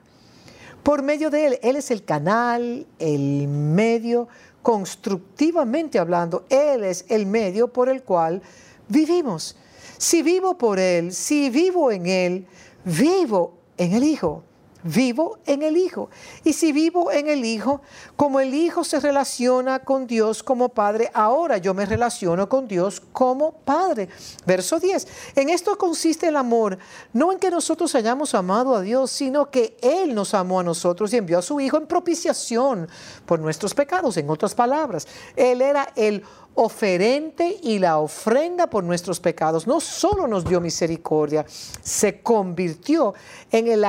por medio de Él. Él es el canal, el medio, constructivamente hablando, Él es el medio por el cual vivimos. Si vivo por Él, si vivo en Él, vivo en el Hijo vivo en el Hijo. Y si vivo en el Hijo, como el Hijo se relaciona con Dios como Padre, ahora yo me relaciono con Dios como Padre. Verso 10. En esto consiste el amor, no en que nosotros hayamos amado a Dios, sino que Él nos amó a nosotros y envió a su Hijo en propiciación por nuestros pecados. En otras palabras, Él era el oferente y la ofrenda por nuestros pecados. No solo nos dio misericordia, se convirtió en el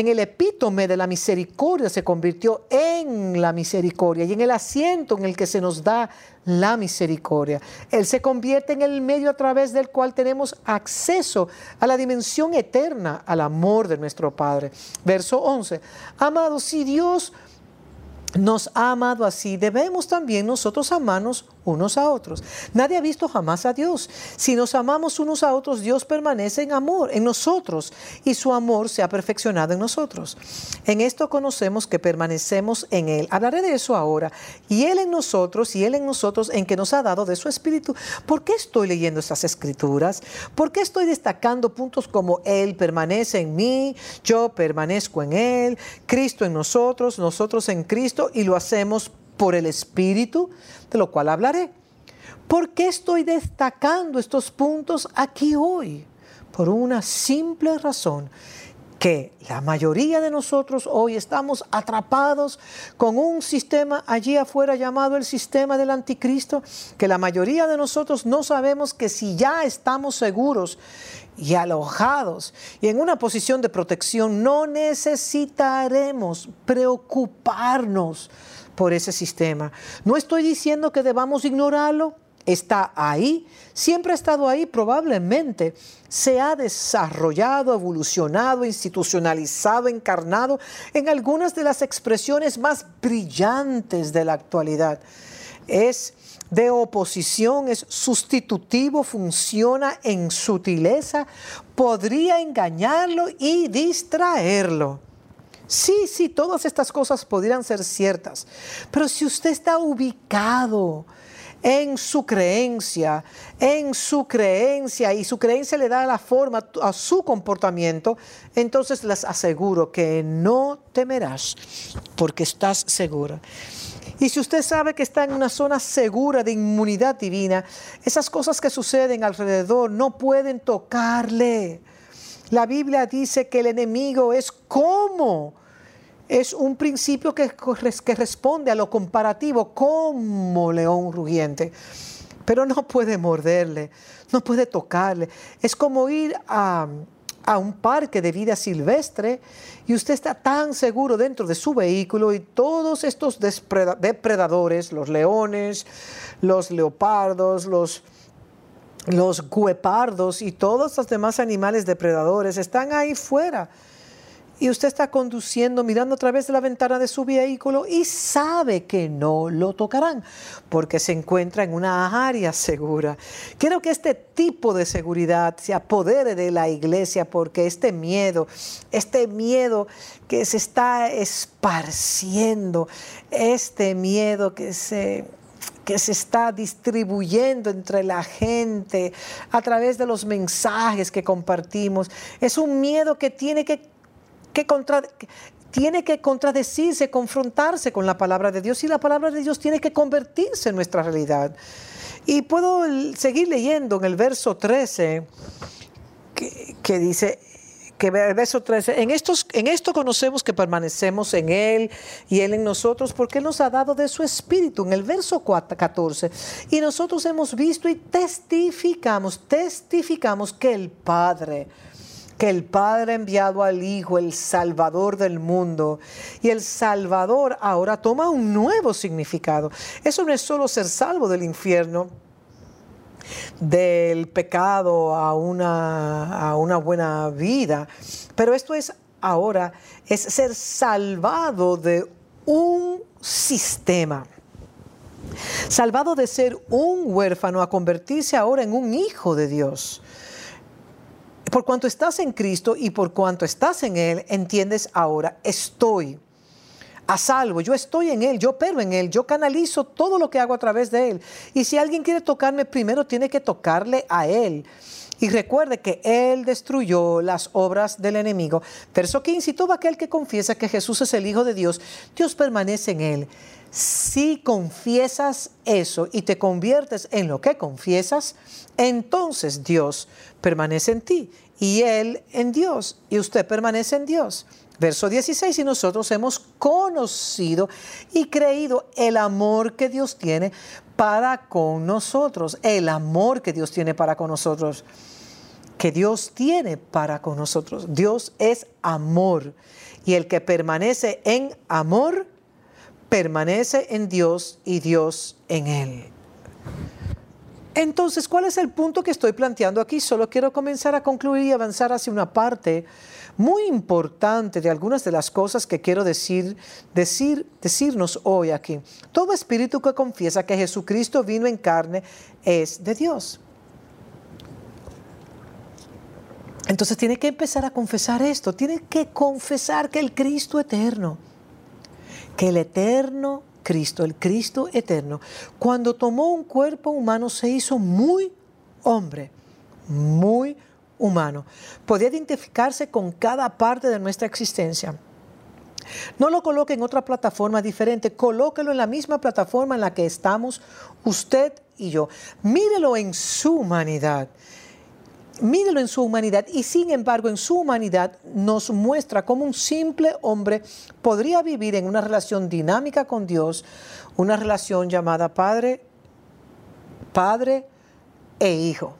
en el epítome de la misericordia se convirtió en la misericordia y en el asiento en el que se nos da la misericordia. Él se convierte en el medio a través del cual tenemos acceso a la dimensión eterna, al amor de nuestro Padre. Verso 11. Amados, si Dios nos ha amado así, debemos también nosotros amarnos unos a otros. Nadie ha visto jamás a Dios. Si nos amamos unos a otros, Dios permanece en amor, en nosotros, y su amor se ha perfeccionado en nosotros. En esto conocemos que permanecemos en Él. Hablaré de eso ahora. Y Él en nosotros, y Él en nosotros, en que nos ha dado de su Espíritu. ¿Por qué estoy leyendo estas escrituras? ¿Por qué estoy destacando puntos como Él permanece en mí, yo permanezco en Él, Cristo en nosotros, nosotros en Cristo, y lo hacemos por el Espíritu? de lo cual hablaré. ¿Por qué estoy destacando estos puntos aquí hoy? Por una simple razón, que la mayoría de nosotros hoy estamos atrapados con un sistema allí afuera llamado el sistema del anticristo, que la mayoría de nosotros no sabemos que si ya estamos seguros y alojados y en una posición de protección, no necesitaremos preocuparnos por ese sistema. No estoy diciendo que debamos ignorarlo, está ahí, siempre ha estado ahí, probablemente se ha desarrollado, evolucionado, institucionalizado, encarnado en algunas de las expresiones más brillantes de la actualidad. Es de oposición, es sustitutivo, funciona en sutileza, podría engañarlo y distraerlo. Sí, sí, todas estas cosas podrían ser ciertas, pero si usted está ubicado en su creencia, en su creencia, y su creencia le da la forma a su comportamiento, entonces les aseguro que no temerás porque estás segura. Y si usted sabe que está en una zona segura de inmunidad divina, esas cosas que suceden alrededor no pueden tocarle. La Biblia dice que el enemigo es como. Es un principio que, que responde a lo comparativo, como león rugiente. Pero no puede morderle, no puede tocarle. Es como ir a, a un parque de vida silvestre y usted está tan seguro dentro de su vehículo y todos estos depredadores, los leones, los leopardos, los los guepardos y todos los demás animales depredadores están ahí fuera. Y usted está conduciendo, mirando a través de la ventana de su vehículo y sabe que no lo tocarán porque se encuentra en una área segura. Quiero que este tipo de seguridad se apodere de la iglesia porque este miedo, este miedo que se está esparciendo, este miedo que se que se está distribuyendo entre la gente a través de los mensajes que compartimos. Es un miedo que tiene que, tiene que contradecirse, confrontarse con la palabra de Dios y la palabra de Dios tiene que convertirse en nuestra realidad. Y puedo seguir leyendo en el verso 13 que, que dice, que verso 13, en, estos, en esto conocemos que permanecemos en Él y Él en nosotros, porque Él nos ha dado de su Espíritu, en el verso 14. Y nosotros hemos visto y testificamos, testificamos que el Padre, que el Padre ha enviado al Hijo, el Salvador del mundo. Y el Salvador ahora toma un nuevo significado. Eso no es solo ser salvo del infierno, del pecado a una, a una buena vida. Pero esto es ahora, es ser salvado de un sistema. Salvado de ser un huérfano a convertirse ahora en un hijo de Dios. Por cuanto estás en Cristo y por cuanto estás en Él, entiendes ahora, estoy a salvo, yo estoy en Él, yo opero en Él, yo canalizo todo lo que hago a través de Él. Y si alguien quiere tocarme primero, tiene que tocarle a Él. Y recuerde que Él destruyó las obras del enemigo. Verso 15, y todo aquel que confiesa que Jesús es el Hijo de Dios, Dios permanece en Él. Si confiesas eso y te conviertes en lo que confiesas, entonces Dios permanece en ti y Él en Dios y usted permanece en Dios. Verso 16, y nosotros hemos conocido y creído el amor que Dios tiene para con nosotros, el amor que Dios tiene para con nosotros, que Dios tiene para con nosotros. Dios es amor y el que permanece en amor, permanece en Dios y Dios en él. Entonces, ¿cuál es el punto que estoy planteando aquí? Solo quiero comenzar a concluir y avanzar hacia una parte muy importante de algunas de las cosas que quiero decir, decir, decirnos hoy aquí. Todo espíritu que confiesa que Jesucristo vino en carne es de Dios. Entonces tiene que empezar a confesar esto, tiene que confesar que el Cristo eterno, que el eterno Cristo, el Cristo eterno, cuando tomó un cuerpo humano se hizo muy hombre, muy humano. Podía identificarse con cada parte de nuestra existencia. No lo coloque en otra plataforma diferente, colóquelo en la misma plataforma en la que estamos usted y yo. Mírelo en su humanidad. Mírelo en su humanidad y sin embargo en su humanidad nos muestra cómo un simple hombre podría vivir en una relación dinámica con Dios, una relación llamada padre, padre e hijo.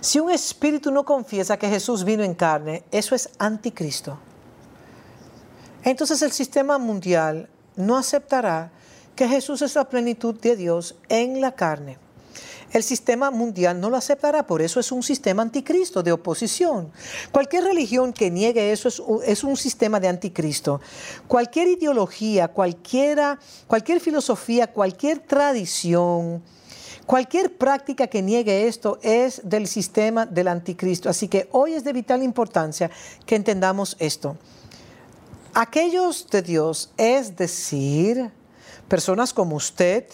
Si un espíritu no confiesa que Jesús vino en carne, eso es anticristo. Entonces el sistema mundial no aceptará que Jesús es la plenitud de Dios en la carne. El sistema mundial no lo aceptará, por eso es un sistema anticristo, de oposición. Cualquier religión que niegue eso es, un sistema de anticristo. Cualquier ideología, cualquiera, cualquier filosofía, cualquier tradición, Cualquier práctica que niegue esto es del sistema del anticristo. Así que hoy es de vital importancia que entendamos esto. Aquellos de Dios, es decir, personas como usted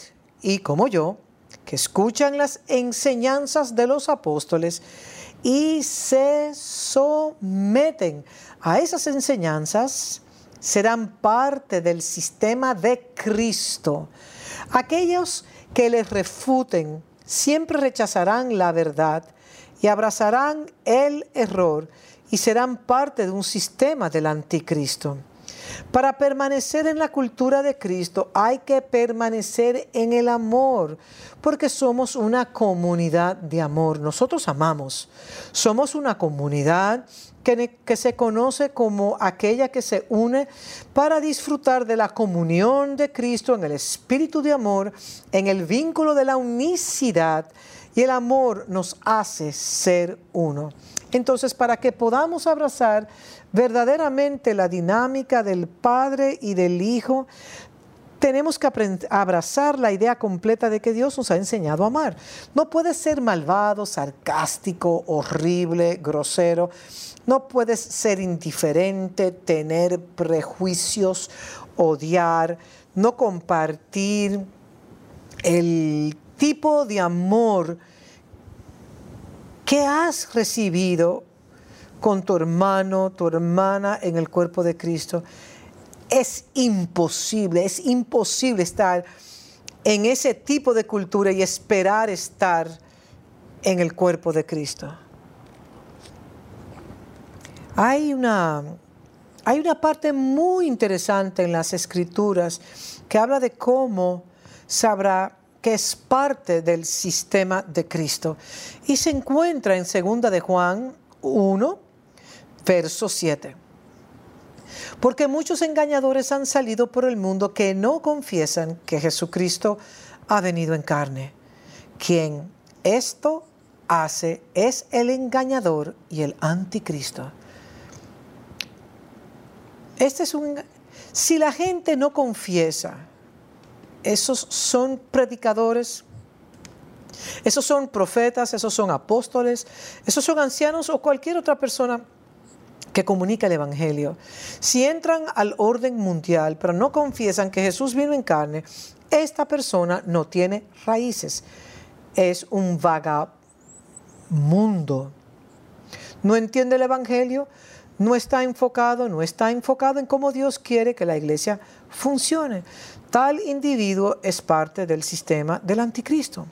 y como yo, que escuchan las enseñanzas de los apóstoles y se someten a esas enseñanzas, serán parte del sistema de Cristo. Aquellos que les refuten siempre rechazarán la verdad y abrazarán el error y serán parte de un sistema del anticristo. Para permanecer en la cultura de Cristo hay que permanecer en el amor, porque somos una comunidad de amor. Nosotros amamos. Somos una comunidad que, se conoce como aquella que se une para disfrutar de la comunión de Cristo en el espíritu de amor, en el vínculo de la unicidad. Y el amor nos hace ser uno. Entonces, para que podamos abrazar verdaderamente la dinámica del Padre y del Hijo, tenemos que abrazar la idea completa de que Dios nos ha enseñado a amar. No puedes ser malvado, sarcástico, horrible, grosero. No puedes ser indiferente, tener prejuicios, odiar, no compartir el tipo de amor que has recibido con tu hermano, tu hermana en el cuerpo de Cristo. Es imposible, es imposible estar en ese tipo de cultura y esperar estar en el cuerpo de Cristo. Hay una, hay una parte muy interesante en las escrituras que habla de cómo sabrá que es parte del sistema de Cristo. Y se encuentra en 2 de Juan 1, verso 7. Porque muchos engañadores han salido por el mundo que no confiesan que Jesucristo ha venido en carne. Quien esto hace es el engañador y el anticristo. Este es un si la gente no confiesa, esos son predicadores Esos son profetas, esos son apóstoles, esos son ancianos o cualquier otra persona que comunica el Evangelio. Si entran al orden mundial, pero no confiesan que Jesús vino en carne, esta persona no tiene raíces. Es un vagamundo. No entiende el Evangelio, no está enfocado, no está enfocado en cómo Dios quiere que la iglesia funcione. Tal individuo es parte del sistema del anticristo.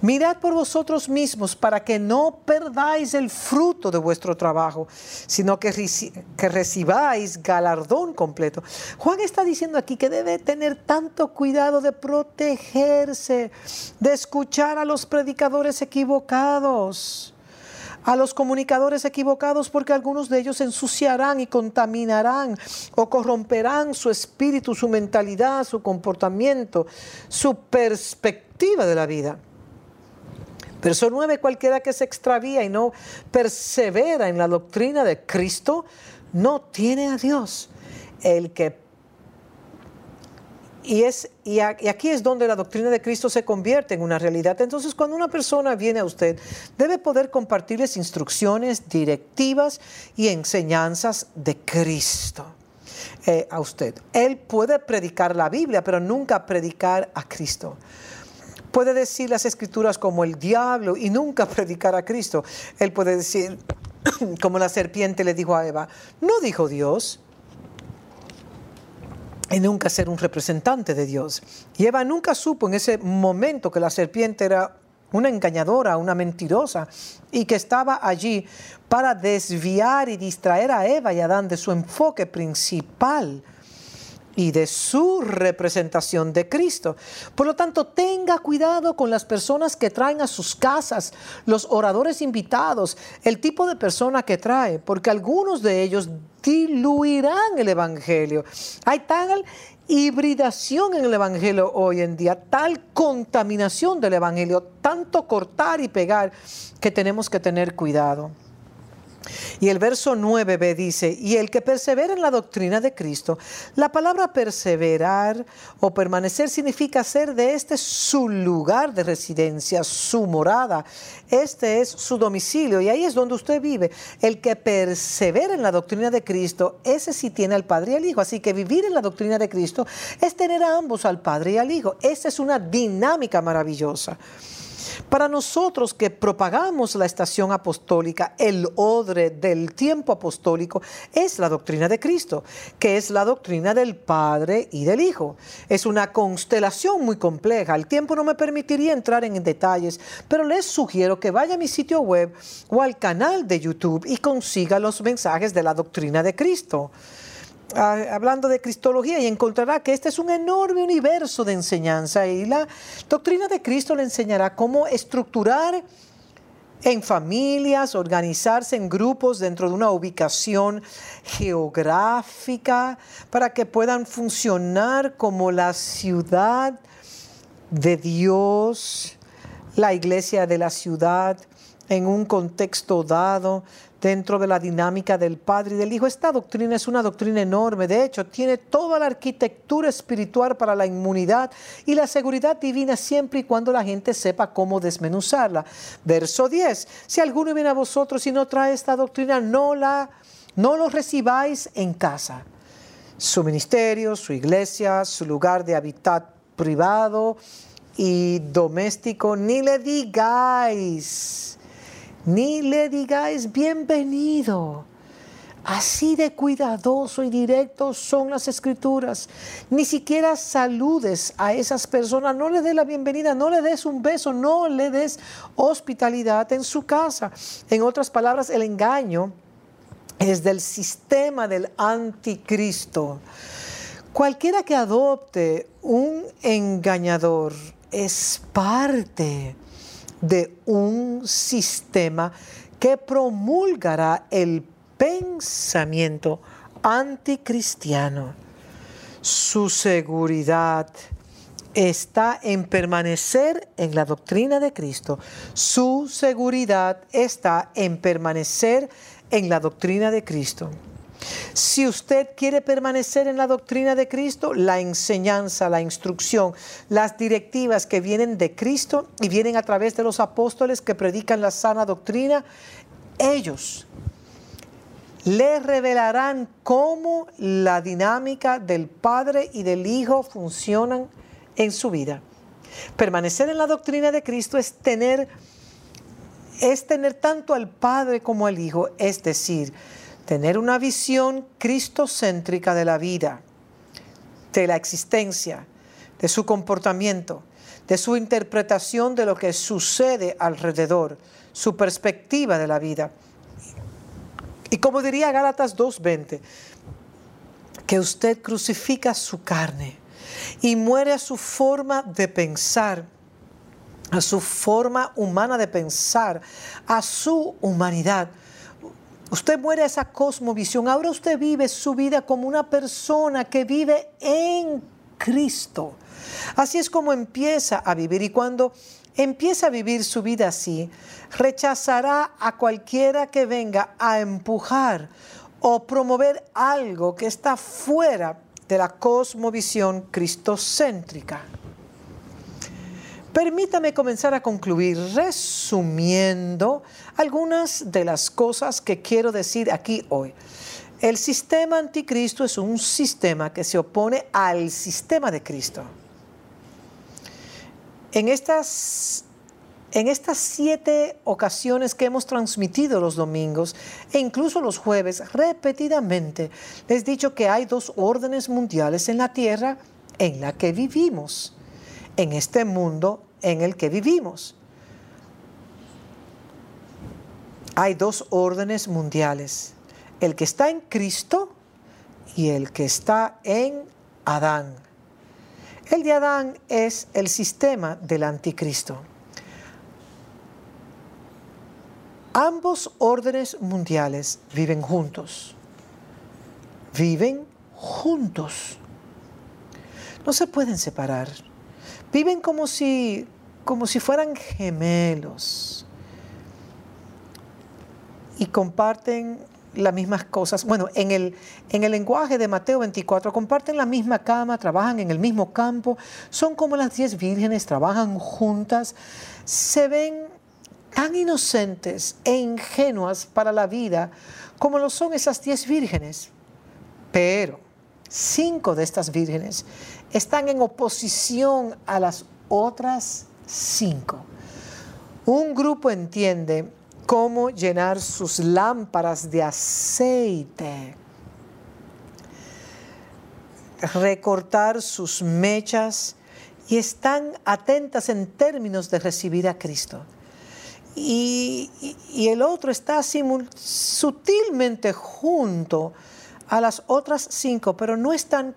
Mirad por vosotros mismos para que no perdáis el fruto de vuestro trabajo, sino que, recibáis galardón completo. Juan está diciendo aquí que debe tener tanto cuidado de protegerse, de escuchar a los predicadores equivocados a los comunicadores equivocados porque algunos de ellos ensuciarán y contaminarán o corromperán su espíritu, su mentalidad, su comportamiento, su perspectiva de la vida. Verso 9, cualquiera que se extravía y no persevera en la doctrina de Cristo, no tiene a Dios. El que y, es, y, aquí es donde la doctrina de Cristo se convierte en una realidad. Entonces, cuando una persona viene a usted, debe poder compartirles instrucciones, directivas y enseñanzas de Cristo eh, a usted. Él puede predicar la Biblia, pero nunca predicar a Cristo. Puede decir las escrituras como el diablo y nunca predicar a Cristo. Él puede decir, como la serpiente le dijo a Eva, no dijo Dios. Y nunca ser un representante de Dios. Y Eva nunca supo en ese momento que la serpiente era una engañadora, una mentirosa, y que estaba allí para desviar y distraer a Eva y Adán de su enfoque principal y de su representación de Cristo. Por lo tanto, tenga cuidado con las personas que traen a sus casas, los oradores invitados, el tipo de persona que trae, porque algunos de ellos diluirán el Evangelio. Hay tal hibridación en el Evangelio hoy en día, tal contaminación del Evangelio, tanto cortar y pegar, que tenemos que tener cuidado. Y el verso 9b dice, y el que persevera en la doctrina de Cristo, la palabra perseverar o permanecer significa hacer de este su lugar de residencia, su morada, este es su domicilio y ahí es donde usted vive. El que persevera en la doctrina de Cristo, ese sí tiene al Padre y al Hijo. Así que vivir en la doctrina de Cristo es tener a ambos, al Padre y al Hijo. Esa es una dinámica maravillosa. Para nosotros que propagamos la estación apostólica, el odre del tiempo apostólico es la doctrina de Cristo, que es la doctrina del Padre y del Hijo. Es una constelación muy compleja. El tiempo no me permitiría entrar en detalles, pero les sugiero que vaya a mi sitio web o al canal de YouTube y consiga los mensajes de la doctrina de Cristo hablando de Cristología y encontrará que este es un enorme universo de enseñanza y la doctrina de Cristo le enseñará cómo estructurar en familias, organizarse en grupos dentro de una ubicación geográfica para que puedan funcionar como la ciudad de Dios, la iglesia de la ciudad en un contexto dado, dentro de la dinámica del Padre y del Hijo. Esta doctrina es una doctrina enorme, de hecho, tiene toda la arquitectura espiritual para la inmunidad y la seguridad divina siempre y cuando la gente sepa cómo desmenuzarla. Verso 10, si alguno viene a vosotros y no trae esta doctrina, no la no lo recibáis en casa. Su ministerio, su iglesia, su lugar de hábitat privado y doméstico, ni le digáis ni le digáis bienvenido. Así de cuidadoso y directo son las escrituras. Ni siquiera saludes a esas personas, no le des la bienvenida, no le des un beso, no le des hospitalidad en su casa. En otras palabras, el engaño es del sistema del anticristo. Cualquiera que adopte un engañador es parte de un sistema que promulgará el pensamiento anticristiano. Su seguridad está en permanecer en la doctrina de Cristo. Su seguridad está en permanecer en la doctrina de Cristo. Si usted quiere permanecer en la doctrina de Cristo, la enseñanza, la instrucción, las directivas que vienen de Cristo y vienen a través de los apóstoles que predican la sana doctrina, ellos le revelarán cómo la dinámica del Padre y del Hijo funcionan en su vida. Permanecer en la doctrina de Cristo es tener es tener tanto al Padre como al Hijo, es decir, tener una visión cristocéntrica de la vida, de la existencia, de su comportamiento, de su interpretación de lo que sucede alrededor, su perspectiva de la vida. Y como diría Gálatas 2.20, que usted crucifica su carne y muere a su forma de pensar, a su forma humana de pensar, a su humanidad. Usted muere a esa cosmovisión. Ahora usted vive su vida como una persona que vive en Cristo. Así es como empieza a vivir. Y cuando empieza a vivir su vida así, rechazará a cualquiera que venga a empujar o promover algo que está fuera de la cosmovisión cristocéntrica. Permítame comenzar a concluir resumiendo algunas de las cosas que quiero decir aquí hoy. El sistema anticristo es un sistema que se opone al sistema de Cristo. En estas, en estas siete ocasiones que hemos transmitido los domingos e incluso los jueves, repetidamente les he dicho que hay dos órdenes mundiales en la tierra en la que vivimos, en este mundo en el que vivimos. Hay dos órdenes mundiales, el que está en Cristo y el que está en Adán. El de Adán es el sistema del anticristo. Ambos órdenes mundiales viven juntos. Viven juntos. No se pueden separar. Viven como si, como si fueran gemelos. Y comparten las mismas cosas. Bueno, en el, en el lenguaje de Mateo 24, comparten la misma cama, trabajan en el mismo campo, son como las diez vírgenes, trabajan juntas, se ven tan inocentes e ingenuas para la vida como lo son esas diez vírgenes. Pero cinco de estas vírgenes están en oposición a las otras cinco. Un grupo entiende cómo llenar sus lámparas de aceite, recortar sus mechas y están atentas en términos de recibir a Cristo. Y, el otro está sutilmente junto a las otras cinco, pero no están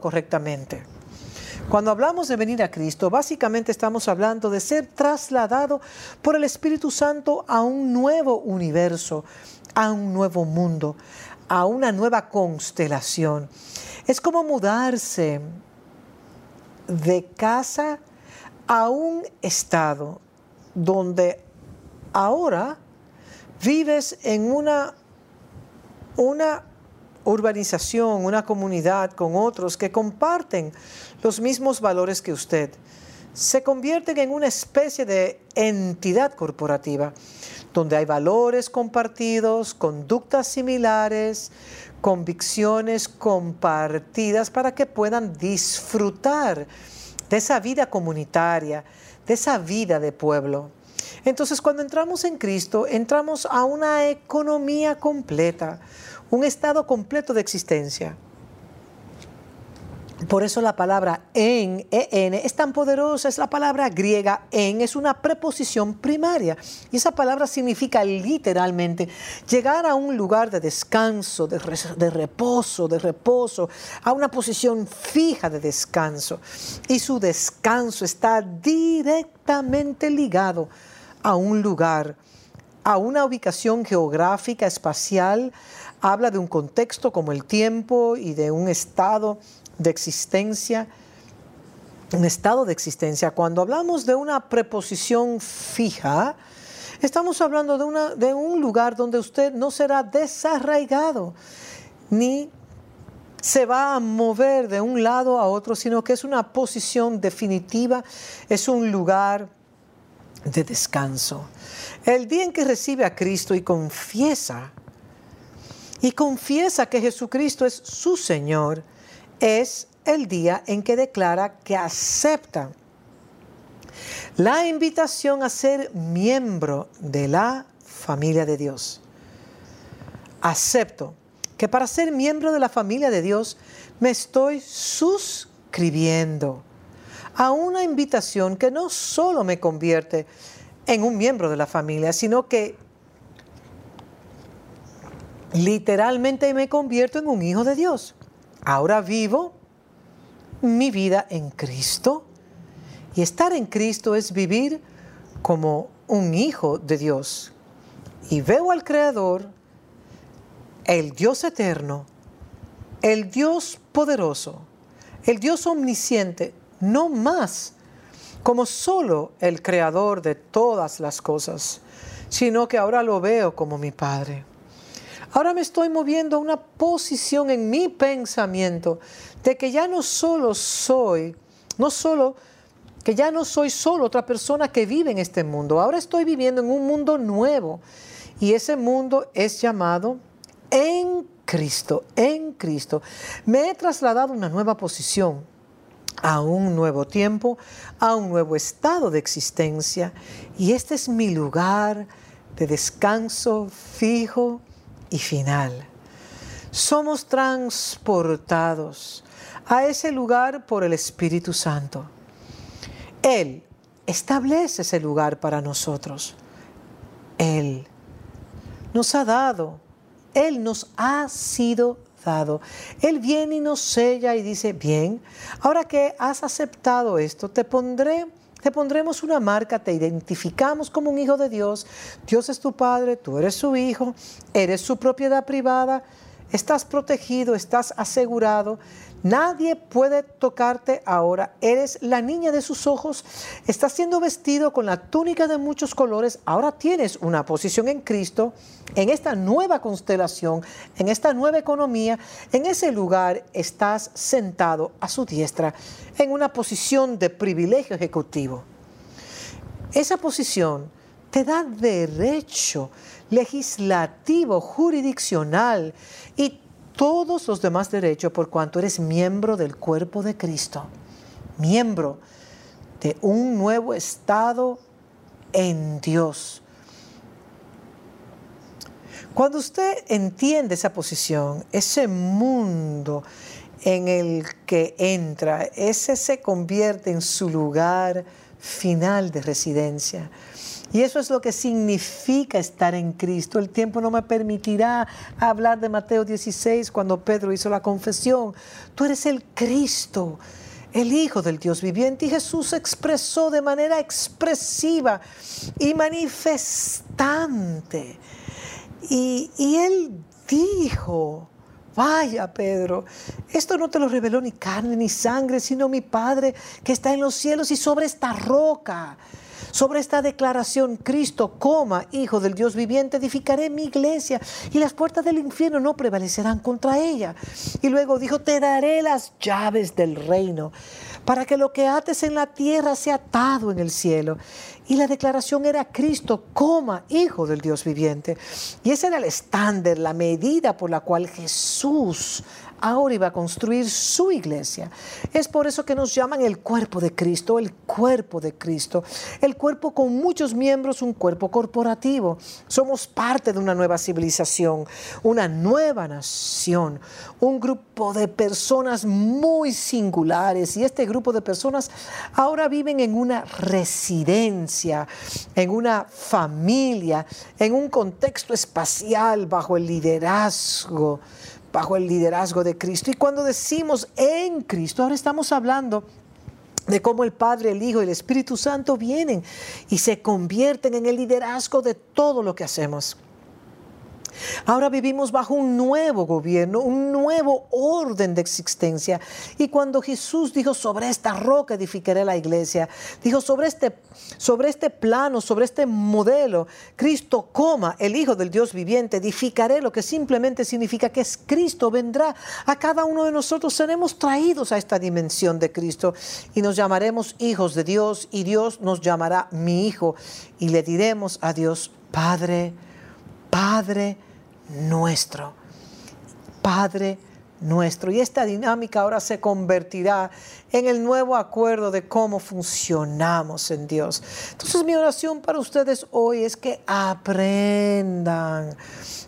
correctamente. Cuando hablamos de venir a Cristo, básicamente estamos hablando de ser trasladado por el Espíritu Santo a un nuevo universo, a un nuevo mundo, a una nueva constelación. Es como mudarse de casa a un estado donde ahora vives en una, una urbanización, una comunidad con otros que comparten los mismos valores que usted, se convierten en una especie de entidad corporativa, donde hay valores compartidos, conductas similares, convicciones compartidas para que puedan disfrutar de esa vida comunitaria, de esa vida de pueblo. Entonces cuando entramos en Cristo, entramos a una economía completa, un estado completo de existencia. Por eso la palabra en, en, es tan poderosa, es la palabra griega en, es una preposición primaria. Y esa palabra significa literalmente llegar a un lugar de descanso, de, de reposo, de reposo, a una posición fija de descanso. Y su descanso está directamente ligado a un lugar, a una ubicación geográfica, espacial, habla de un contexto como el tiempo y de un estado de existencia, un estado de existencia. Cuando hablamos de una preposición fija, Estamos hablando de, una, de un lugar donde usted no será desarraigado, ni se va a mover de un lado a otro, sino que es una posición definitiva, es un lugar de descanso. El día en que recibe a Cristo y confiesa, y confiesa que Jesucristo es su Señor, es el día en que declara que acepta la invitación a ser miembro de la familia de Dios. Acepto que para ser miembro de la familia de Dios me estoy suscribiendo a una invitación que no solo me convierte en un miembro de la familia, sino que literalmente me convierto en un hijo de Dios. Ahora vivo mi vida en Cristo. Y estar en Cristo es vivir como un hijo de Dios. Y veo al Creador, el Dios eterno, el Dios poderoso, el Dios omnisciente, no más como solo el Creador de todas las cosas, sino que ahora lo veo como mi Padre. Ahora me estoy moviendo a una posición en mi pensamiento de que ya no solo soy, no solo, que ya no soy solo otra persona que vive en este mundo, ahora estoy viviendo en un mundo nuevo y ese mundo es llamado en Cristo, en Cristo. Me he trasladado a una nueva posición, a un nuevo tiempo, a un nuevo estado de existencia y este es mi lugar de descanso fijo y final. Somos transportados a ese lugar por el Espíritu Santo. Él establece ese lugar para nosotros. Él nos ha dado, Él nos ha sido dado. Él viene y nos sella y dice, bien, ahora que has aceptado esto, te pondré te pondremos una marca, te identificamos como un hijo de Dios. Dios es tu Padre, tú eres su hijo, eres su propiedad privada, estás protegido, estás asegurado. Nadie puede tocarte ahora. Eres la niña de sus ojos. Estás siendo vestido con la túnica de muchos colores. Ahora tienes una posición en Cristo, en esta nueva constelación, en esta nueva economía. En ese lugar estás sentado a su diestra, en una posición de privilegio ejecutivo. Esa posición te da derecho legislativo, jurisdiccional y todos los demás derechos por cuanto eres miembro del cuerpo de Cristo, miembro de un nuevo estado en Dios. Cuando usted entiende esa posición, ese mundo en el que entra, ese se convierte en su lugar final de residencia. Y eso es lo que significa estar en Cristo. El tiempo no me permitirá hablar de Mateo 16 cuando Pedro hizo la confesión. Tú eres el Cristo, el Hijo del Dios viviente. Y Jesús expresó de manera expresiva y manifestante. Y, y él dijo, Vaya, Pedro, esto no te lo reveló ni carne ni sangre, sino mi Padre que está en los cielos y sobre esta roca sobre esta declaración, Cristo, coma, Hijo del Dios viviente, edificaré mi iglesia y las puertas del infierno no prevalecerán contra ella. Y luego dijo, te daré las llaves del reino para que lo que ates en la tierra sea atado en el cielo. Y la declaración era Cristo, coma, Hijo del Dios viviente. Y ese era el estándar, la medida por la cual Jesús ahora iba a construir su iglesia. Es por eso que nos llaman el cuerpo de Cristo, el cuerpo de Cristo. El cuerpo con muchos miembros, un cuerpo corporativo. Somos parte de una nueva civilización, una nueva nación, un grupo de personas muy singulares. Y este grupo de personas ahora viven en una residencia, en una familia, en un contexto espacial bajo el liderazgo bajo el liderazgo de Cristo. Y cuando decimos en Cristo, ahora estamos hablando de cómo el Padre, el Hijo y el Espíritu Santo vienen y se convierten en el liderazgo de todo lo que hacemos. Ahora vivimos bajo un nuevo gobierno, un nuevo orden de existencia. Y cuando Jesús dijo, sobre esta roca edificaré la iglesia, dijo, sobre este, sobre este plano, sobre este modelo, Cristo coma, el Hijo del Dios viviente, edificaré, lo que simplemente significa que es Cristo, vendrá a cada uno de nosotros. Seremos traídos a esta dimensión de Cristo y nos llamaremos hijos de Dios y Dios nos llamará mi Hijo y le diremos a Dios, Padre, Padre nuestro. Padre nuestro. Y esta dinámica ahora se convertirá en el nuevo acuerdo de cómo funcionamos en Dios. Entonces mi oración para ustedes hoy es que aprendan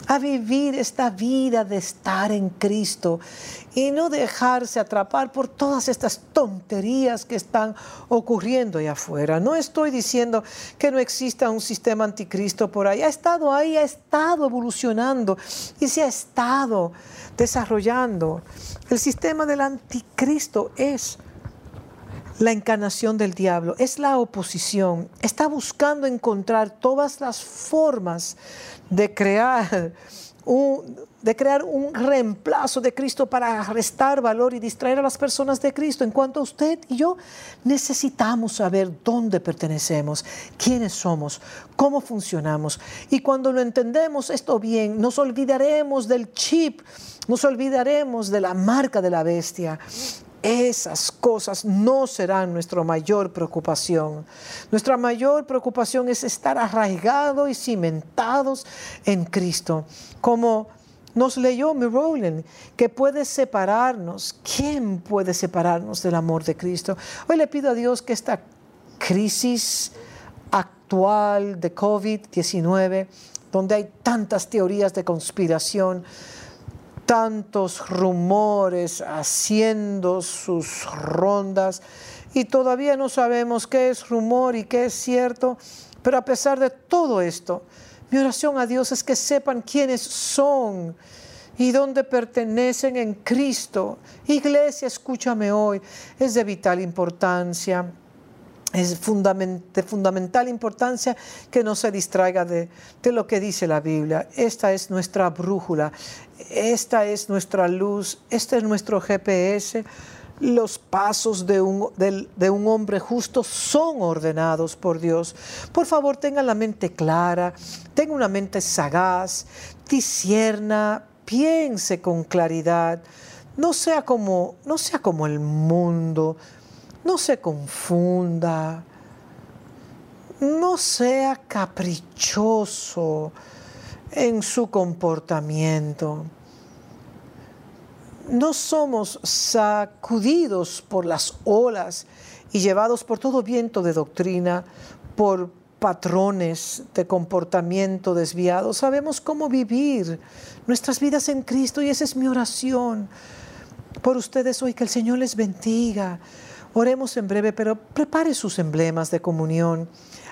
a vivir esta vida de estar en Cristo y no dejarse atrapar por todas estas tonterías que están ocurriendo allá afuera. No estoy diciendo que no exista un sistema anticristo por ahí. Ha estado ahí, ha estado evolucionando y se ha estado desarrollando. El sistema del anticristo es la encarnación del diablo, es la oposición, está buscando encontrar todas las formas de crear un, de crear un reemplazo de Cristo para restar valor y distraer a las personas de Cristo. En cuanto a usted y yo, necesitamos saber dónde pertenecemos, quiénes somos, cómo funcionamos. Y cuando lo entendemos esto bien, nos olvidaremos del chip, nos olvidaremos de la marca de la bestia esas cosas no serán nuestra mayor preocupación. Nuestra mayor preocupación es estar arraigados y cimentados en Cristo. Como nos leyó mi Rowland, que puede separarnos. ¿Quién puede separarnos del amor de Cristo? Hoy le pido a Dios que esta crisis actual de COVID-19, donde hay tantas teorías de conspiración, tantos rumores haciendo sus rondas y todavía no sabemos qué es rumor y qué es cierto, pero a pesar de todo esto, mi oración a Dios es que sepan quiénes son y dónde pertenecen en Cristo. Iglesia, escúchame hoy, es de vital importancia es de fundamental importancia que no se distraiga de, lo que dice la Biblia. Esta es nuestra brújula, esta es nuestra luz, este es nuestro GPS. Los pasos de un, hombre justo son ordenados por Dios. Por favor, tenga la mente clara, tenga una mente sagaz, disierna, piense con claridad. No sea como, no sea como el mundo, no se confunda, no sea caprichoso en su comportamiento. No somos sacudidos por las olas y llevados por todo viento de doctrina, por patrones de comportamiento desviados. Sabemos cómo vivir nuestras vidas en Cristo y esa es mi oración por ustedes hoy. Que el Señor les bendiga Oremos en breve, pero prepare sus emblemas de comunión.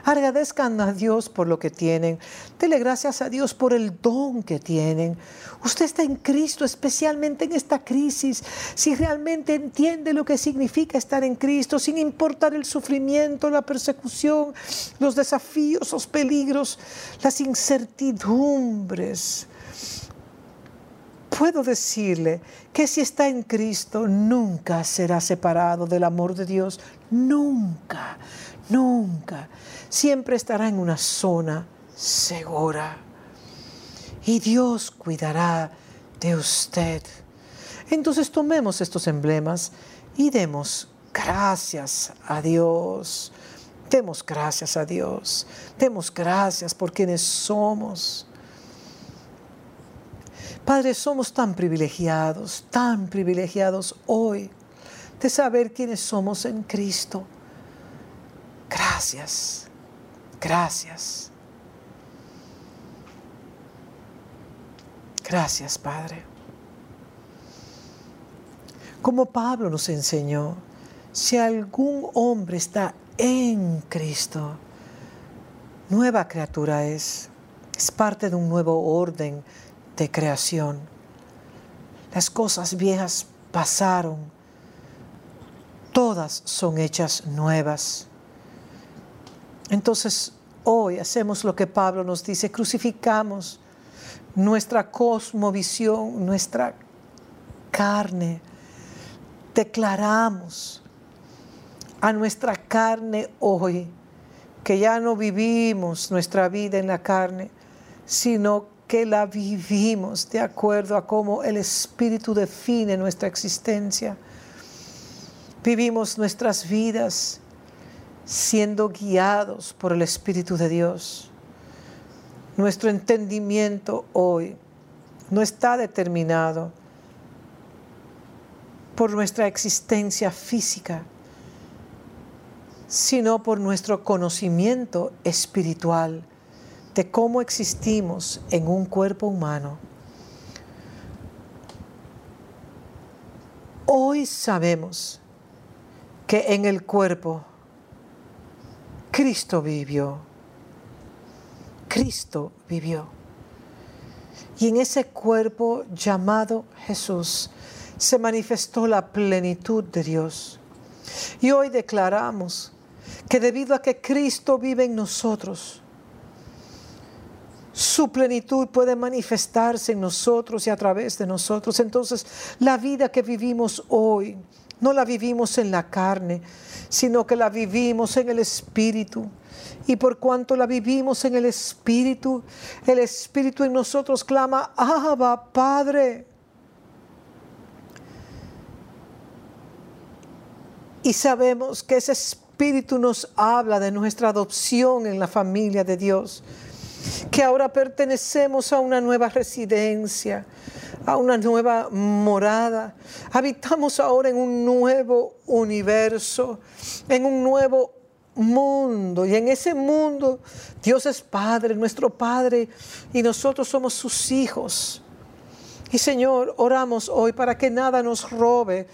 Agradezcan a Dios por lo que tienen. Dele gracias a Dios por el don que tienen. Usted está en Cristo, especialmente en esta crisis. Si realmente entiende lo que significa estar en Cristo, sin importar el sufrimiento, la persecución, los desafíos, los peligros, las incertidumbres puedo decirle que si está en Cristo nunca será separado del amor de Dios, nunca, nunca. Siempre estará en una zona segura. Y Dios cuidará de usted. Entonces tomemos estos emblemas y demos gracias a Dios. Demos gracias a Dios. Demos gracias por quienes somos. Padre, somos tan privilegiados, tan privilegiados hoy de saber quiénes somos en Cristo. Gracias, gracias. Gracias, Padre. Como Pablo nos enseñó, si algún hombre está en Cristo, nueva criatura es, es parte de un nuevo orden de creación. Las cosas viejas pasaron, todas son hechas nuevas. Entonces, hoy hacemos lo que Pablo nos dice, crucificamos nuestra cosmovisión, nuestra carne. Declaramos a nuestra carne hoy que ya no vivimos nuestra vida en la carne, sino que la vivimos de acuerdo a cómo el Espíritu define nuestra existencia. Vivimos nuestras vidas siendo guiados por el Espíritu de Dios. Nuestro entendimiento hoy no está determinado por nuestra existencia física, sino por nuestro conocimiento espiritual de cómo existimos en un cuerpo humano. Hoy sabemos que en el cuerpo Cristo vivió. Cristo vivió. Y en ese cuerpo llamado Jesús se manifestó la plenitud de Dios. Y hoy declaramos que debido a que Cristo vive en nosotros, su plenitud puede manifestarse en nosotros y a través de nosotros. Entonces, la vida que vivimos hoy, no la vivimos en la carne, sino que la vivimos en el Espíritu. Y por cuanto la vivimos en el Espíritu, el Espíritu en nosotros clama, Abba, Padre. Y sabemos que ese Espíritu nos habla de nuestra adopción en la familia de Dios, que ahora pertenecemos a una nueva residencia, a una nueva morada. Habitamos ahora en un nuevo universo, en un nuevo mundo. Y en ese mundo Dios es Padre, nuestro Padre, y nosotros somos sus hijos. Y Señor, oramos hoy para que nada nos robe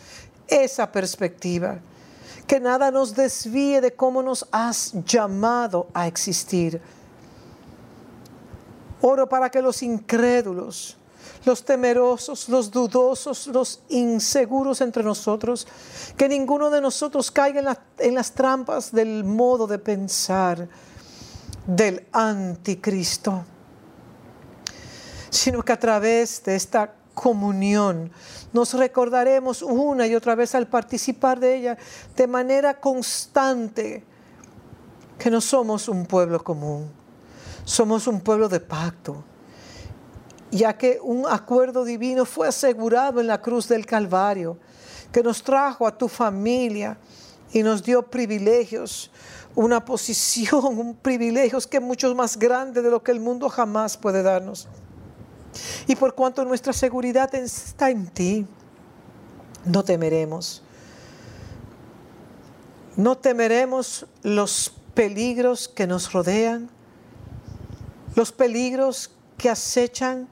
esa perspectiva que nada nos desvíe de cómo nos has llamado a existir. Oro para que los incrédulos, los temerosos, los dudosos, los inseguros entre nosotros, que ninguno de nosotros caiga en, las trampas del modo de pensar del anticristo, sino que a través de esta comunión. Nos recordaremos una y otra vez al participar de ella de manera constante que no somos un pueblo común, somos un pueblo de pacto, ya que un acuerdo divino fue asegurado en la cruz del Calvario, que nos trajo a tu familia y nos dio privilegios, una posición, un privilegio que es mucho más grande de lo que el mundo jamás puede darnos. Y por cuanto nuestra seguridad está en ti, no temeremos. No temeremos los peligros que nos rodean, los peligros que acechan,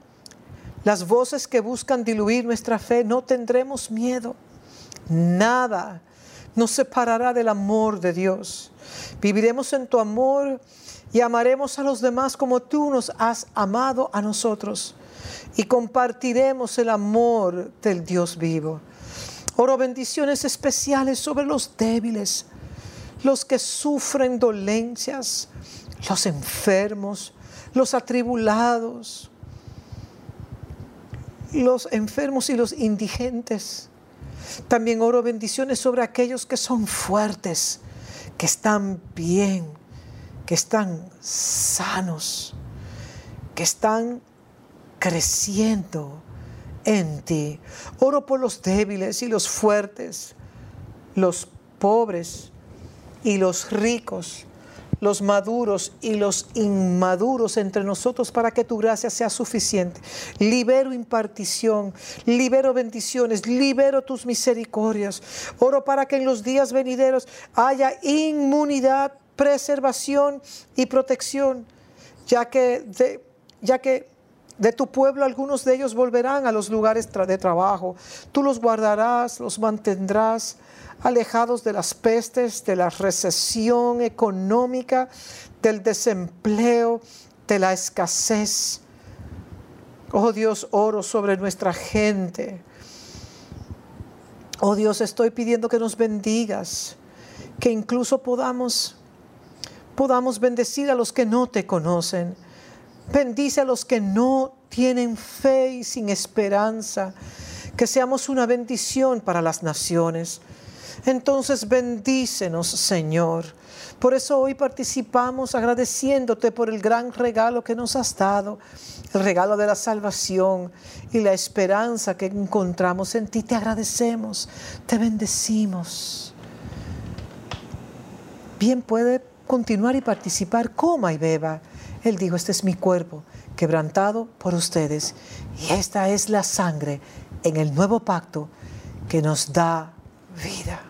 las voces que buscan diluir nuestra fe. No tendremos miedo. Nada nos separará del amor de Dios. Viviremos en tu amor y amaremos a los demás como tú nos has amado a nosotros y compartiremos el amor del Dios vivo. Oro bendiciones especiales sobre los débiles, los que sufren dolencias, los enfermos, los atribulados, los enfermos y los indigentes. También oro bendiciones sobre aquellos que son fuertes, que están bien, que están sanos, que están creciendo en ti. Oro por los débiles y los fuertes, los pobres y los ricos, los maduros y los inmaduros entre nosotros para que tu gracia sea suficiente. Libero impartición, libero bendiciones, libero tus misericordias. Oro para que en los días venideros haya inmunidad, preservación y protección, ya que, ya que de tu pueblo algunos de ellos volverán a los lugares de trabajo. Tú los guardarás, los mantendrás alejados de las pestes, de la recesión económica, del desempleo, de la escasez. Oh Dios, oro sobre nuestra gente. Oh Dios, estoy pidiendo que nos bendigas, que incluso podamos podamos bendecir a los que no te conocen Bendice a los que no tienen fe y sin esperanza, que seamos una bendición para las naciones. Entonces bendícenos, Señor. Por eso hoy participamos agradeciéndote por el gran regalo que nos has dado, el regalo de la salvación y la esperanza que encontramos en ti. Te agradecemos, te bendecimos. Bien puede continuar y participar, coma y beba. Él dijo, este es mi cuerpo, quebrantado por ustedes, y esta es la sangre en el nuevo pacto que nos da vida.